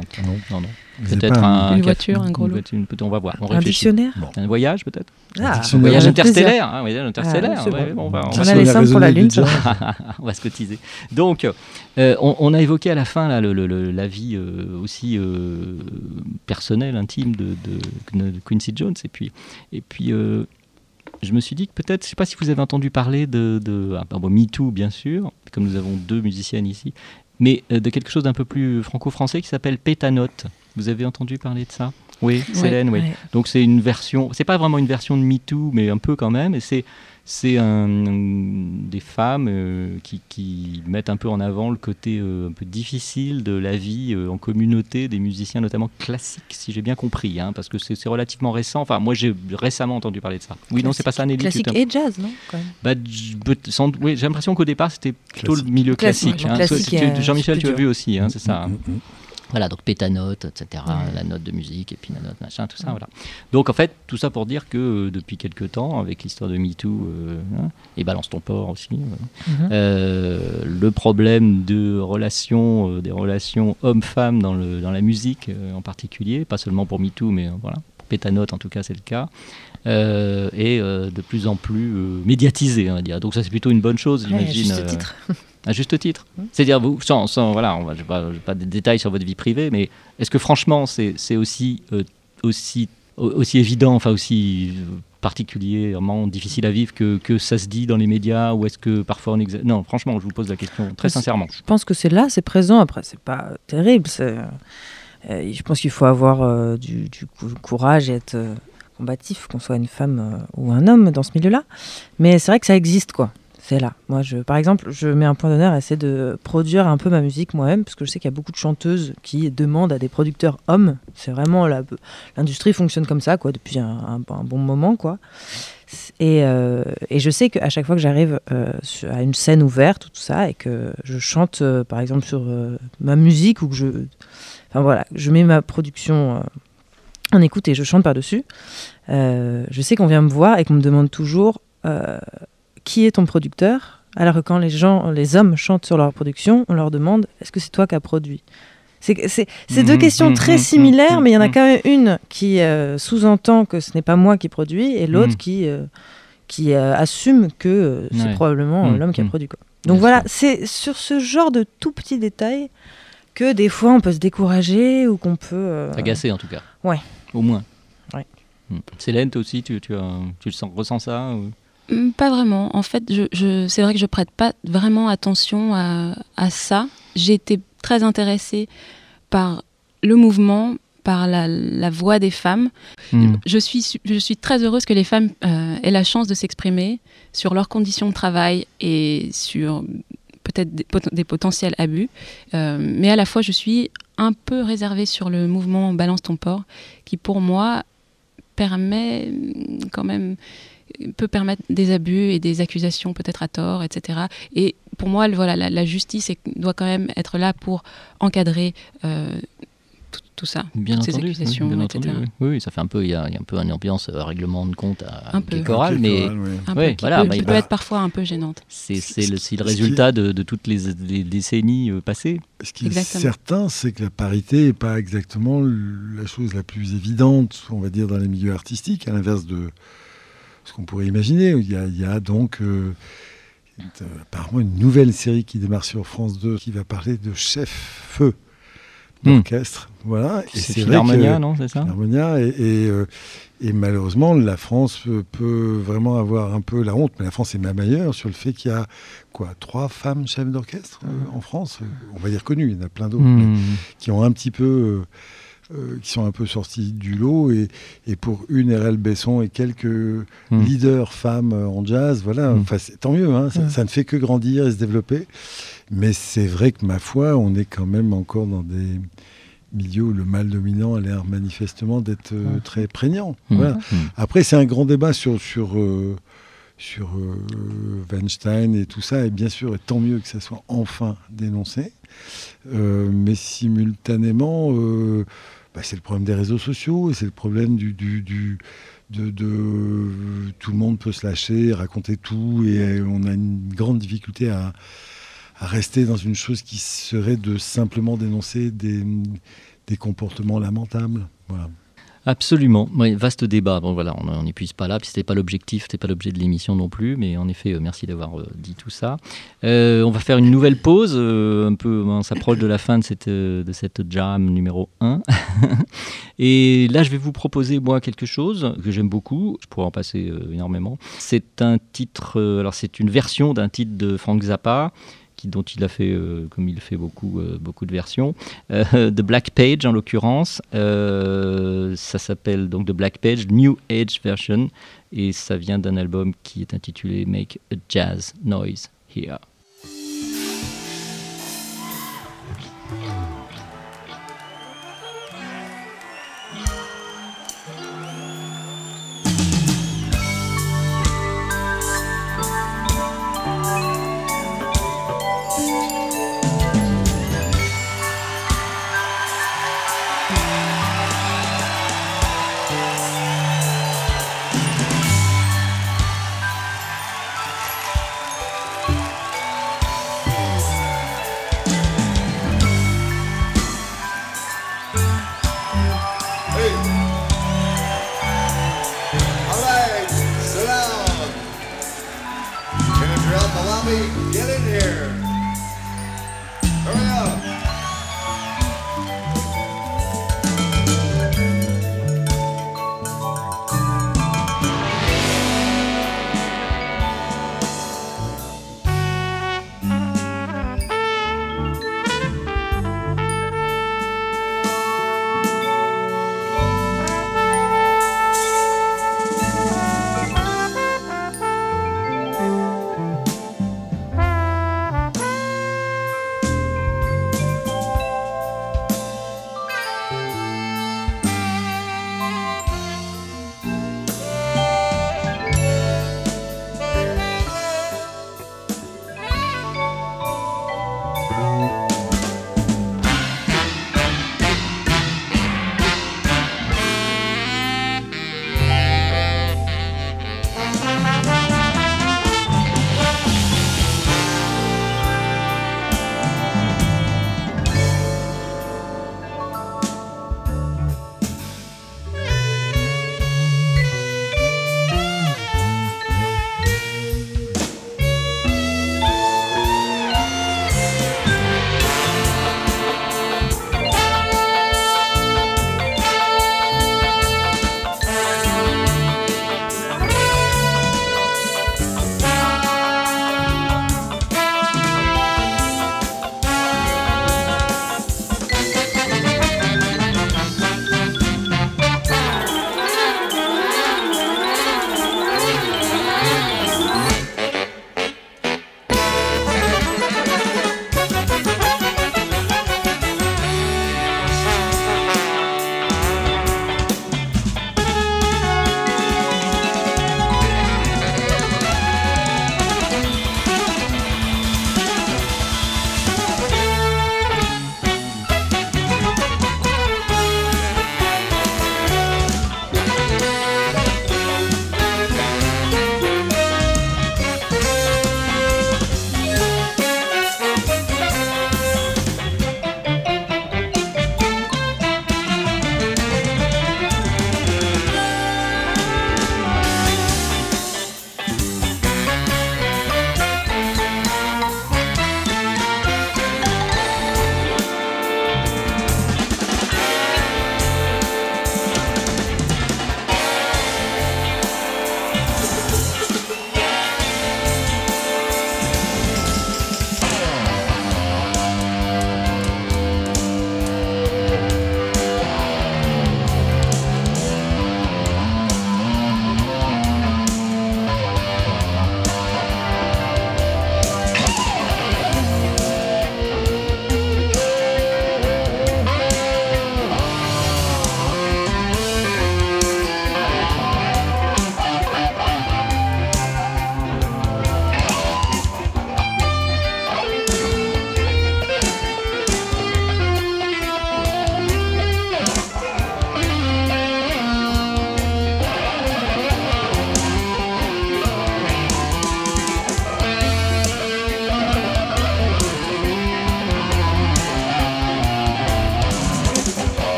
non, Non. Peut-être un, Une voiture, un gros lot. on va voir, on Un réfléchit. dictionnaire Un voyage peut-être Ah, Un voyage interstellaire, hein, un voyage interstellaire. c'est ouais, bon. on va- on On va a se- les sommes pour la Lune, on va se cotiser. Donc, euh, on, on a évoqué à la fin là, le- le- le- la vie euh, aussi euh, personnelle, intime de, de- de Quincy Jones. Et puis, et puis euh, je me suis dit que peut-être, je ne sais pas si vous avez entendu parler de, de ah, bon, Me Too, bien sûr, comme nous avons deux musiciennes ici, mais euh, de quelque chose d'un peu plus franco-français qui s'appelle Pétanote. Vous avez entendu parler de ça Oui, Célène, oui. Ouais. Donc c'est une version, c'est pas vraiment une version de MeToo, mais un peu quand même. Et c'est c'est un, des femmes euh, qui, qui mettent un peu en avant le côté euh, un peu difficile de la vie euh, en communauté des musiciens, notamment classiques, si j'ai bien compris, hein, parce que c'est relativement récent. Enfin, moi j'ai récemment entendu parler de ça. Oui, non, c'est pas ça, Nelly. Classique et jazz, non quand même bah, sans- oui, j'ai l'impression qu'au départ c'était plutôt Classique. le milieu Classique, classique. hein. classique, Jean-Michel, tu as vu aussi, hein, c'est ça. hein. Mm, mm, mm. Voilà, donc pétanote, etc., la note de musique, et puis la note machin, tout ça, voilà. Donc en fait, tout ça pour dire que euh, depuis quelques temps, avec l'histoire de MeToo, euh, hein, et Balance ton port aussi, voilà, Mhm. euh, le problème de relations, euh, des relations hommes-femmes dans, le- dans la musique euh, en particulier, pas seulement pour MeToo, mais euh, voilà, pour pétanote en tout cas c'est le cas, euh, est euh, de plus en plus euh, médiatisé, on va dire. Donc ça c'est plutôt une bonne chose, Ouais, j'imagine. euh, titre. À juste titre. C'est-à-dire, vous, sans, sans- voilà, on va, je n'ai pas, j'ai pas de détails sur votre vie privée, mais est-ce que franchement, c'est, aussi, euh, aussi, au- aussi évident, enfin aussi euh, particulièrement difficile à vivre que, que ça se dit dans les médias, ou est-ce que parfois on exagère Non, franchement, je vous pose la question très sincèrement. Je pense que c'est là, c'est présent. Après, c'est pas terrible. euh, je pense qu'il faut avoir euh, du, du cou- courage et être euh, combatif, qu'on soit une femme ou un homme dans ce milieu-là. Mais c'est vrai que ça existe, quoi. C'est là. Moi, je, par exemple, je mets un point d'honneur à essayer de produire un peu ma musique moi-même, parce que je sais qu'il y a beaucoup de chanteuses qui demandent à des producteurs hommes. C'est vraiment l'industrie fonctionne comme ça, quoi, depuis un, bon moment, quoi. Et, euh, et je sais qu'à chaque fois que j'arrive euh, à une scène ouverte ou tout ça, et que je chante, euh, par exemple, sur ma musique, ou que je. Enfin voilà, je mets ma production en écoute et je chante par-dessus, euh, je sais qu'on vient me voir et qu'on me demande toujours qui est ton producteur Alors que quand les gens, les hommes chantent sur leur production, on leur demande est-ce que c'est toi qui as produit? C'est deux Mhm, questions mhm, très mhm, similaires, mais il y en a quand même une qui euh, sous-entend que ce n'est pas moi qui produis et l'autre qui, euh, qui euh, assume que c'est Ouais. probablement l'homme qui a produit. Quoi. Bien Donc voilà, c'est sur ce genre de tout petits détails que des fois on peut se décourager ou qu'on peut. Agacé en tout cas. Ouais. Au moins. Ouais. Célène, toi aussi, tu, tu, tu le sens, ressens ça ou- Pas vraiment. En fait, je, je- c'est vrai que je prête pas vraiment attention à, à ça. J'ai été très intéressée par le mouvement, par la, la voix des femmes. Hmm. Je suis, su- je suis très heureuse que les femmes euh, aient la chance de s'exprimer sur leurs conditions de travail et sur peut-être des, pot- des potentiels abus. Euh, mais à la fois, je suis un peu réservée sur le mouvement Balance ton port, qui pour moi permet hum, quand même peut permettre des abus et des accusations peut-être à tort, etc. Et pour moi, le- voilà, la, la justice est- doit quand même être là pour encadrer euh, tout, ça, Bien toutes ces oui, accusations, bien etc. entendu, oui. Oui, ça fait un peu, il y a, il y a un peu une ambiance euh, règlement de compte à, Un qui peu. est chorale, mais oui. Un peu, qui voilà, peut, bah, qui bah, peut être parfois un peu gênante. c'est le, résultat de, de toutes les, les décennies euh, passées. Ce qui est certain, c'est que la parité n'est pas exactement la chose la plus évidente, on va dire, dans les milieux artistiques, à l'inverse de ce qu'on pourrait imaginer. Il y a, il y a donc euh, euh, apparemment une nouvelle série qui démarre sur France 2 qui va parler de chef-feu d'orchestre. Voilà. Et C'est Philharmonia, non, c'est ça? Philharmonia, et, et, euh, et malheureusement, la France peut, vraiment avoir un peu la honte, mais la France est même ailleurs sur le fait qu'il y a quoi, trois femmes chefs d'orchestre euh, en France? On va dire connues, il y en a plein d'autres, Hmm. qui ont un petit peu, euh, euh, qui sont un peu sortis du lot. Et, et pour une RL Besson et quelques Hmm. leaders femmes en jazz, voilà, enfin, c'est- tant mieux, hein, ça, Hmm. ça ne fait que grandir et se développer. Mais c'est vrai que ma foi, on est quand même encore dans des milieux où le mal dominant a l'air manifestement d'être euh, très prégnant. Hmm. Voilà. Après, c'est un grand débat sur, sur, euh, sur euh, Weinstein et tout ça, et bien sûr, et tant mieux que ça soit enfin dénoncé. Euh, mais simultanément, euh, bah, c'est le problème des réseaux sociaux, et c'est le problème du, de, tout le monde peut se lâcher, raconter tout, et euh, on a une grande difficulté à, à rester dans une chose qui serait de simplement dénoncer des, des comportements lamentables. Voilà. Absolument, vaste débat. Bon voilà, on n'épuise pas là, puis c'était pas l'objectif, c'était pas l'objet de l'émission non plus, mais en effet, euh, merci d'avoir euh, dit tout ça. Euh, on va faire une nouvelle pause, un peu, on s'approche de la fin de cette, de cette jam numéro 1. Et là, je vais vous proposer moi quelque chose que j'aime beaucoup, je pourrais en passer énormément. C'est un titre, alors c'est une version d'un titre de Frank Zappa. Dont il a fait, euh, comme il fait beaucoup, euh, beaucoup de versions, euh, The Black Page en l'occurrence. Euh, ça s'appelle donc The Black Page, New Age Version, et ça vient d'un album qui est intitulé Make a Jazz Noise Here.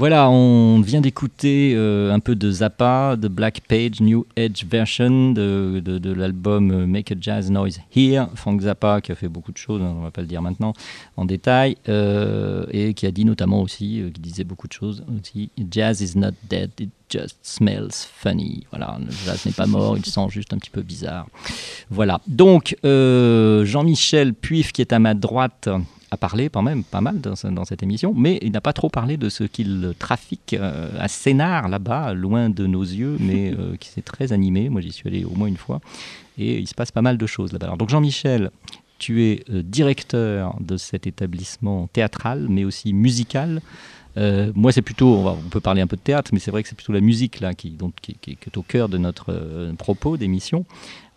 Voilà, on vient d'écouter euh, un peu de Zappa, de Black Page New Edge Version de, de- l'album euh, Make a Jazz Noise Here. Frank Zappa qui a fait beaucoup de choses, hein, on va pas le dire maintenant en détail, euh, et qui a dit notamment aussi, qui disait beaucoup de choses aussi, Jazz is not dead, it just smells funny. Voilà, le jazz n'est pas mort, il sent juste un petit peu bizarre. Voilà, donc Jean-Michel Puif qui est à ma droite a parlé quand même pas mal dans, ce- dans cette émission, mais il n'a pas trop parlé de ce qu'il trafique euh, à Sénart, là-bas, loin de nos yeux, mais euh, qui c'est très animé. Moi, j'y suis allé au moins une fois, et il se passe pas mal de choses là-bas. Donc, Jean-Michel, tu es euh, directeur de cet établissement théâtral, mais aussi musical. Euh, moi, c'est plutôt, on, va- on peut parler un peu de théâtre, mais c'est vrai que c'est plutôt la musique là qui, donc, qui, qui- qui est au cœur de notre euh, propos d'émission.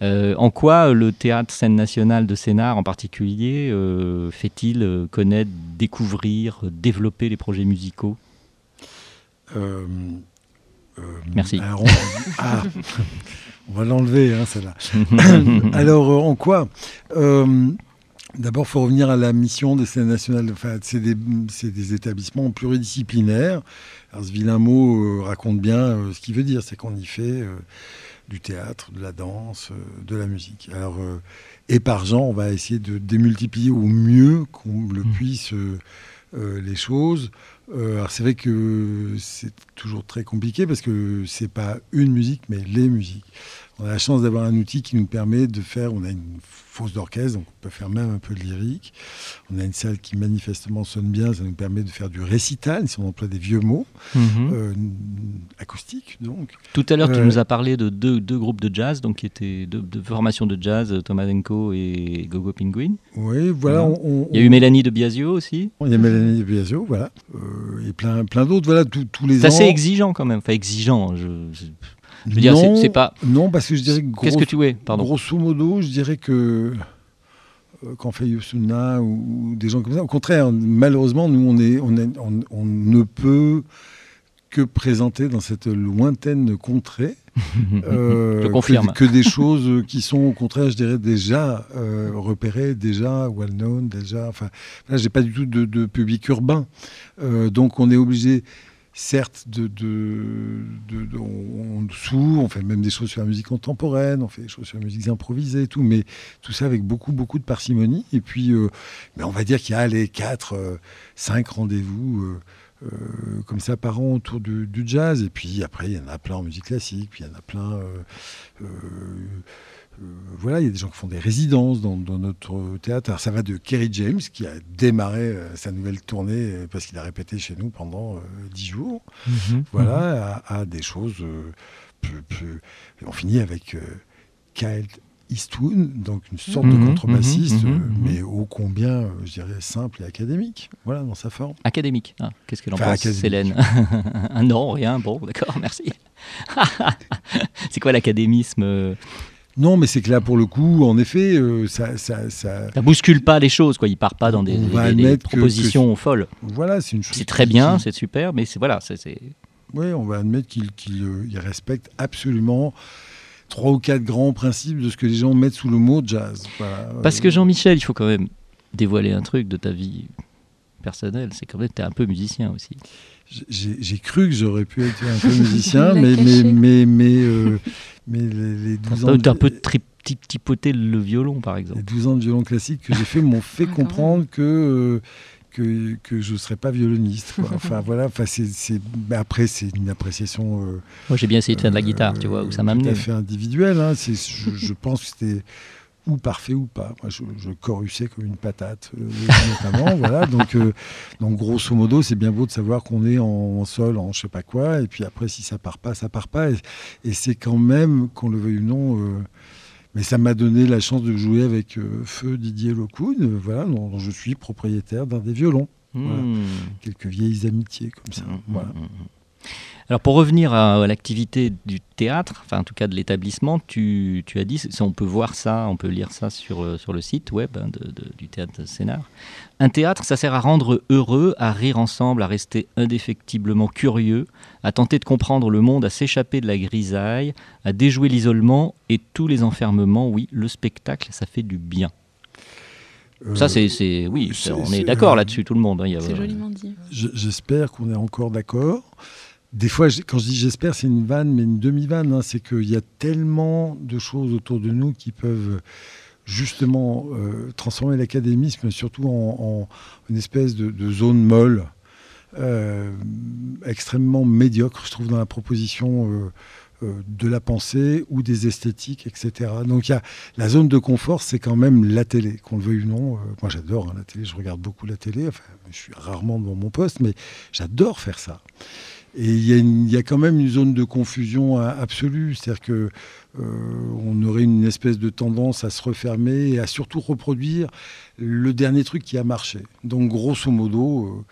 Euh, en quoi le théâtre scène nationale de Sénart en particulier euh, fait-il connaître, découvrir, développer les projets musicaux? Merci. alors, on, ah, on va l'enlever, hein, celle-là. alors, en quoi D'abord, il faut revenir à la mission des scènes nationales. Enfin, c'est des, établissements pluridisciplinaires. Alors, ce vilain mot euh, raconte bien euh, ce qu'il veut dire. C'est qu'on y fait euh, du théâtre, de la danse, de la musique. Alors, et par genre, on va essayer de démultiplier au mieux qu'on le puisse euh, euh, les choses. Alors, c'est vrai que c'est toujours très compliqué parce que c'est pas une musique, mais les musiques. On a la chance d'avoir un outil qui nous permet de faire. On a une fosse d'orchestre, donc on peut faire même un peu de lyrique. On a une salle qui manifestement sonne bien, ça nous permet de faire du récital, si on emploie des vieux mots, euh, acoustique donc. Tout à l'heure, tu Euh, nous as parlé de deux, deux groupes de jazz, donc qui étaient deux, deux formations de jazz, Tomasenko et Gogo Penguin. Oui, voilà. On- on- Il y a eu Mélanie de Biasio aussi. Il y a Mélanie Biasio, voilà, Euh, et plein, plein d'autres. Voilà, tous- les C'est ans. Assez exigeant quand même. Enfin, exigeant. Je, je- je veux dire, c'est- pas. Non, parce que je dirais que Qu'est-ce que tu es Pardon. Grosso modo, je dirais que euh, quand fait Yosuna ou, ou des gens comme ça, au contraire, malheureusement, nous, on, est, on, est- on- on ne peut que présenter dans cette lointaine contrée euh, Je confirme. Que, que des choses qui sont, au contraire, je dirais, déjà euh, repérées, déjà well-known, déjà... Enfin, là, j'ai pas du tout de, de public urbain. Euh, donc, on est obligé certes, de, on, on on fait même des choses sur la musique contemporaine, on fait des choses sur la musique improvisée tout, mais tout ça avec beaucoup, beaucoup de parcimonie. Et puis, euh, mais on va dire qu'il y a les quatre, euh, cinq rendez-vous euh, euh, comme ça par an autour du jazz. Et puis après, il y en a plein en musique classique, puis il y en a plein. Euh, voilà, il y a des gens qui font des résidences dans, dans notre théâtre. Alors ça va de Kerry James qui a démarré euh, sa nouvelle tournée euh, parce qu'il a répété chez nous pendant dix jours. Mhm. Voilà, à, à des choses plus, plus- On finit avec Kyle Eastwood, donc une sorte Mhm, de contrebassiste, mhm, mhm, mhm. mais ô combien, je dirais, simple et académique. Voilà, dans sa forme. Académique. Ah, Qu'est-ce qu'elle en Enfin, pense, académique. Célène Un non, rien. Bon, d'accord, merci. c'est quoi l'académisme Non, mais c'est que là, pour le coup, en effet, euh, ça, ça, ça- Ça bouscule pas les choses, quoi. Il part pas dans des, que- propositions folles. Voilà, c'est une chose. C'est très bien, c'est super, mais c'est voilà, c'est Oui, on va admettre qu'il euh, respecte absolument trois ou quatre grands principes de ce que les gens mettent sous le mot jazz. Voilà. Parce que Jean-Michel, il faut quand même dévoiler un truc de ta vie personnelle. C'est quand même tu es un peu musicien aussi. J'ai cru que j'aurais pu être un peu musicien, mais, mais, mais, mais, euh, mais les, les 12 ans, de, un peu tri- ti- tipoté le violon, par les exemple. 12 ans de violon classique que j'ai fait m'ont fait Ah, comprendre que, euh, que, que je ne serais pas violoniste. quoi. Enfin, voilà, enfin, c'est- après, c'est une appréciation. euh, Moi, j'ai bien essayé de faire de la guitare, tu euh, vois, où ça m'a Tout à fait individuel. hein. Je pense que c'était ou parfait ou pas. Moi, je, je chorussais comme une patate, euh, notamment. voilà. Donc, euh, donc, grosso modo, c'est bien beau de savoir qu'on est en, en sol, en je sais pas quoi. Et puis après, si ça part pas, ça part pas. Et, et c'est quand même, qu'on le veuille ou non. euh, mais ça m'a donné la chance de jouer avec Feu Didier Locoun, euh, voilà, dont, dont je suis propriétaire d'un des violons. voilà. Hmm. Quelques vieilles amitiés comme ça. Mhm, Voilà. mhm, mhm. Alors pour revenir à, à l'activité du théâtre, enfin en tout cas de l'établissement, tu, tu as dit, si on peut voir ça, on peut lire ça sur, euh, sur le site web hein, de- de- du théâtre Sénart. Un théâtre, ça sert à rendre heureux, à rire ensemble, à rester indéfectiblement curieux, à tenter de comprendre le monde, à s'échapper de la grisaille, à déjouer l'isolement et tous les enfermements. Oui, le spectacle, ça fait du bien. Euh, Ça, c'est, c'est- oui, c'est- on c'est- est d'accord euh, là-dessus, tout le monde. hein, il y a- C'est joliment dit. Je- J'espère qu'on est encore d'accord. Des fois, quand je dis j'espère, c'est une vanne, mais une demi-vanne. hein. c'est qu'il y a tellement de choses autour de nous qui peuvent justement euh, transformer l'académisme, surtout en, une espèce de, zone molle, euh, extrêmement médiocre, je trouve, dans la proposition euh, de la pensée ou des esthétiques, etc. Donc la zone de confort, c'est quand même la télé, qu'on le veuille ou non. Moi, j'adore hein, la télé, je regarde beaucoup la télé. Je suis rarement devant mon poste, mais j'adore faire ça. Et il y, a quand même une zone de confusion absolue, c'est-à-dire que euh, on aurait une espèce de tendance à se refermer et à surtout reproduire le dernier truc qui a marché. Donc, grosso modo, euh,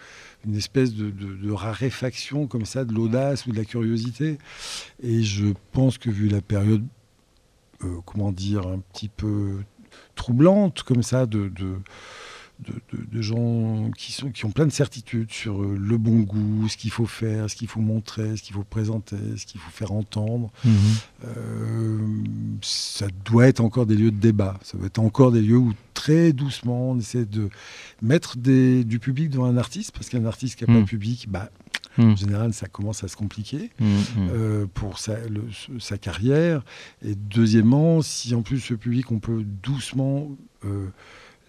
une espèce de, raréfaction comme ça de l'audace ou de la curiosité. Et je pense que vu la période, euh, comment dire, un petit peu troublante comme ça de, de- de- de gens qui, sont, qui ont plein de certitudes sur euh, le bon goût, ce qu'il faut faire, ce qu'il faut montrer, ce qu'il faut présenter, ce qu'il faut faire entendre. Mhm. Euh, ça doit être encore des lieux de débat. Ça doit être encore des lieux où très doucement on essaie de mettre des- du public devant un artiste, parce qu'un artiste qui n'a pas Mm. de public, bah, Mm. en général, ça commence à se compliquer Mhm. Mhm. euh, pour sa, le- ce- sa carrière. Et deuxièmement, si en plus ce public, on peut doucement euh,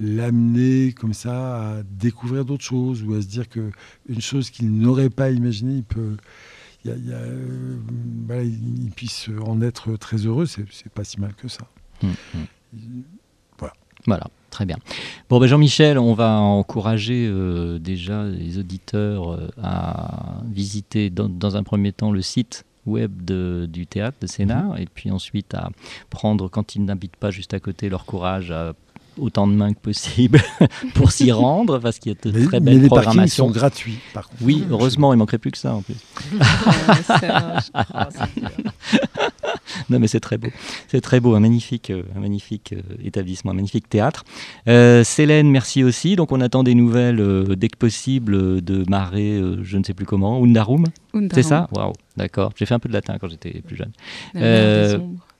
l'amener comme ça à découvrir d'autres choses ou à se dire que une chose qu'il n'aurait pas imaginé, il peut, il, y a- il y a, euh, voilà, il, puisse en être très heureux. C'est pas si mal que ça. Mhm. Voilà, très bien. Bon, ben Jean-Michel, on va encourager euh, déjà les auditeurs euh, à visiter dans, dans un premier temps le site web de- du théâtre de Sénart et puis ensuite à prendre, quand ils n'habitent pas juste à côté, leur courage à autant de mains que possible pour s'y rendre parce qu'il y a de Mais, très mais belles les parkings programmations. sont gratuits, par contre. Oui, heureusement, il manquerait plus que ça en plus. Non, mais c'est très beau. C'est très beau, un magnifique, euh, un magnifique euh, établissement, un magnifique théâtre. Euh, Célène, merci aussi. Donc, on attend des nouvelles euh, dès que possible de euh, je ne sais plus comment, Undarum? C'est ça? Waouh, d'accord. J'ai fait un peu de latin quand j'étais plus jeune.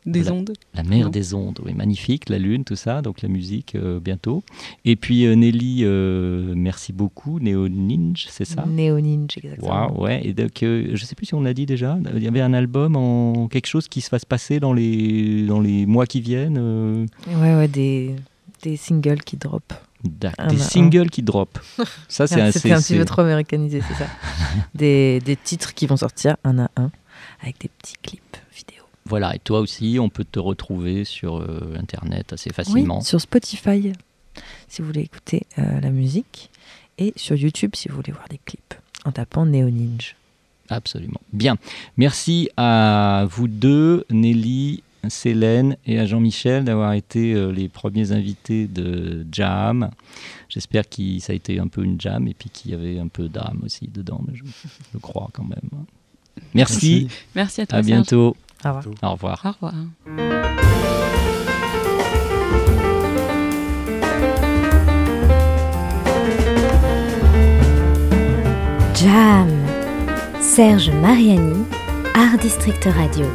La mer des voilà. ondes. La mer Non. des ondes, oui, magnifique, la lune, tout ça, donc la musique euh, bientôt. Et puis euh, Nelly, euh, merci beaucoup, Néo Ninja, c'est ça? Néo Ninja, exactement. Waouh, ouais. Et donc, euh, je sais plus si on l'a dit déjà, il y avait un album en quelque chose qui se va se passer dans les, dans les mois qui viennent. euh, Ouais, ouais, des, des singles qui drop. Un des un. singles qui drop. Ça, c'est un, C'était un petit peu trop américanisé, c'est ça. des, des titres qui vont sortir un à un avec des petits clips. Voilà, et toi aussi, on peut te retrouver sur euh, Internet assez facilement. Oui, sur Spotify, si vous voulez écouter euh, la musique, et sur YouTube, si vous voulez voir des clips, en tapant Néo Ninja. Absolument. Bien. Merci à vous deux, Nelly, Célène et à Jean-Michel d'avoir été euh, les premiers invités de Jam. J'espère que ça a été un peu une jam et puis qu'il y avait un peu d'âme aussi dedans, mais je, je crois quand même. Merci, Merci à toi. à Serge. Au revoir. Au revoir. Au revoir. Jam. Serge Mariani, Art District Radio.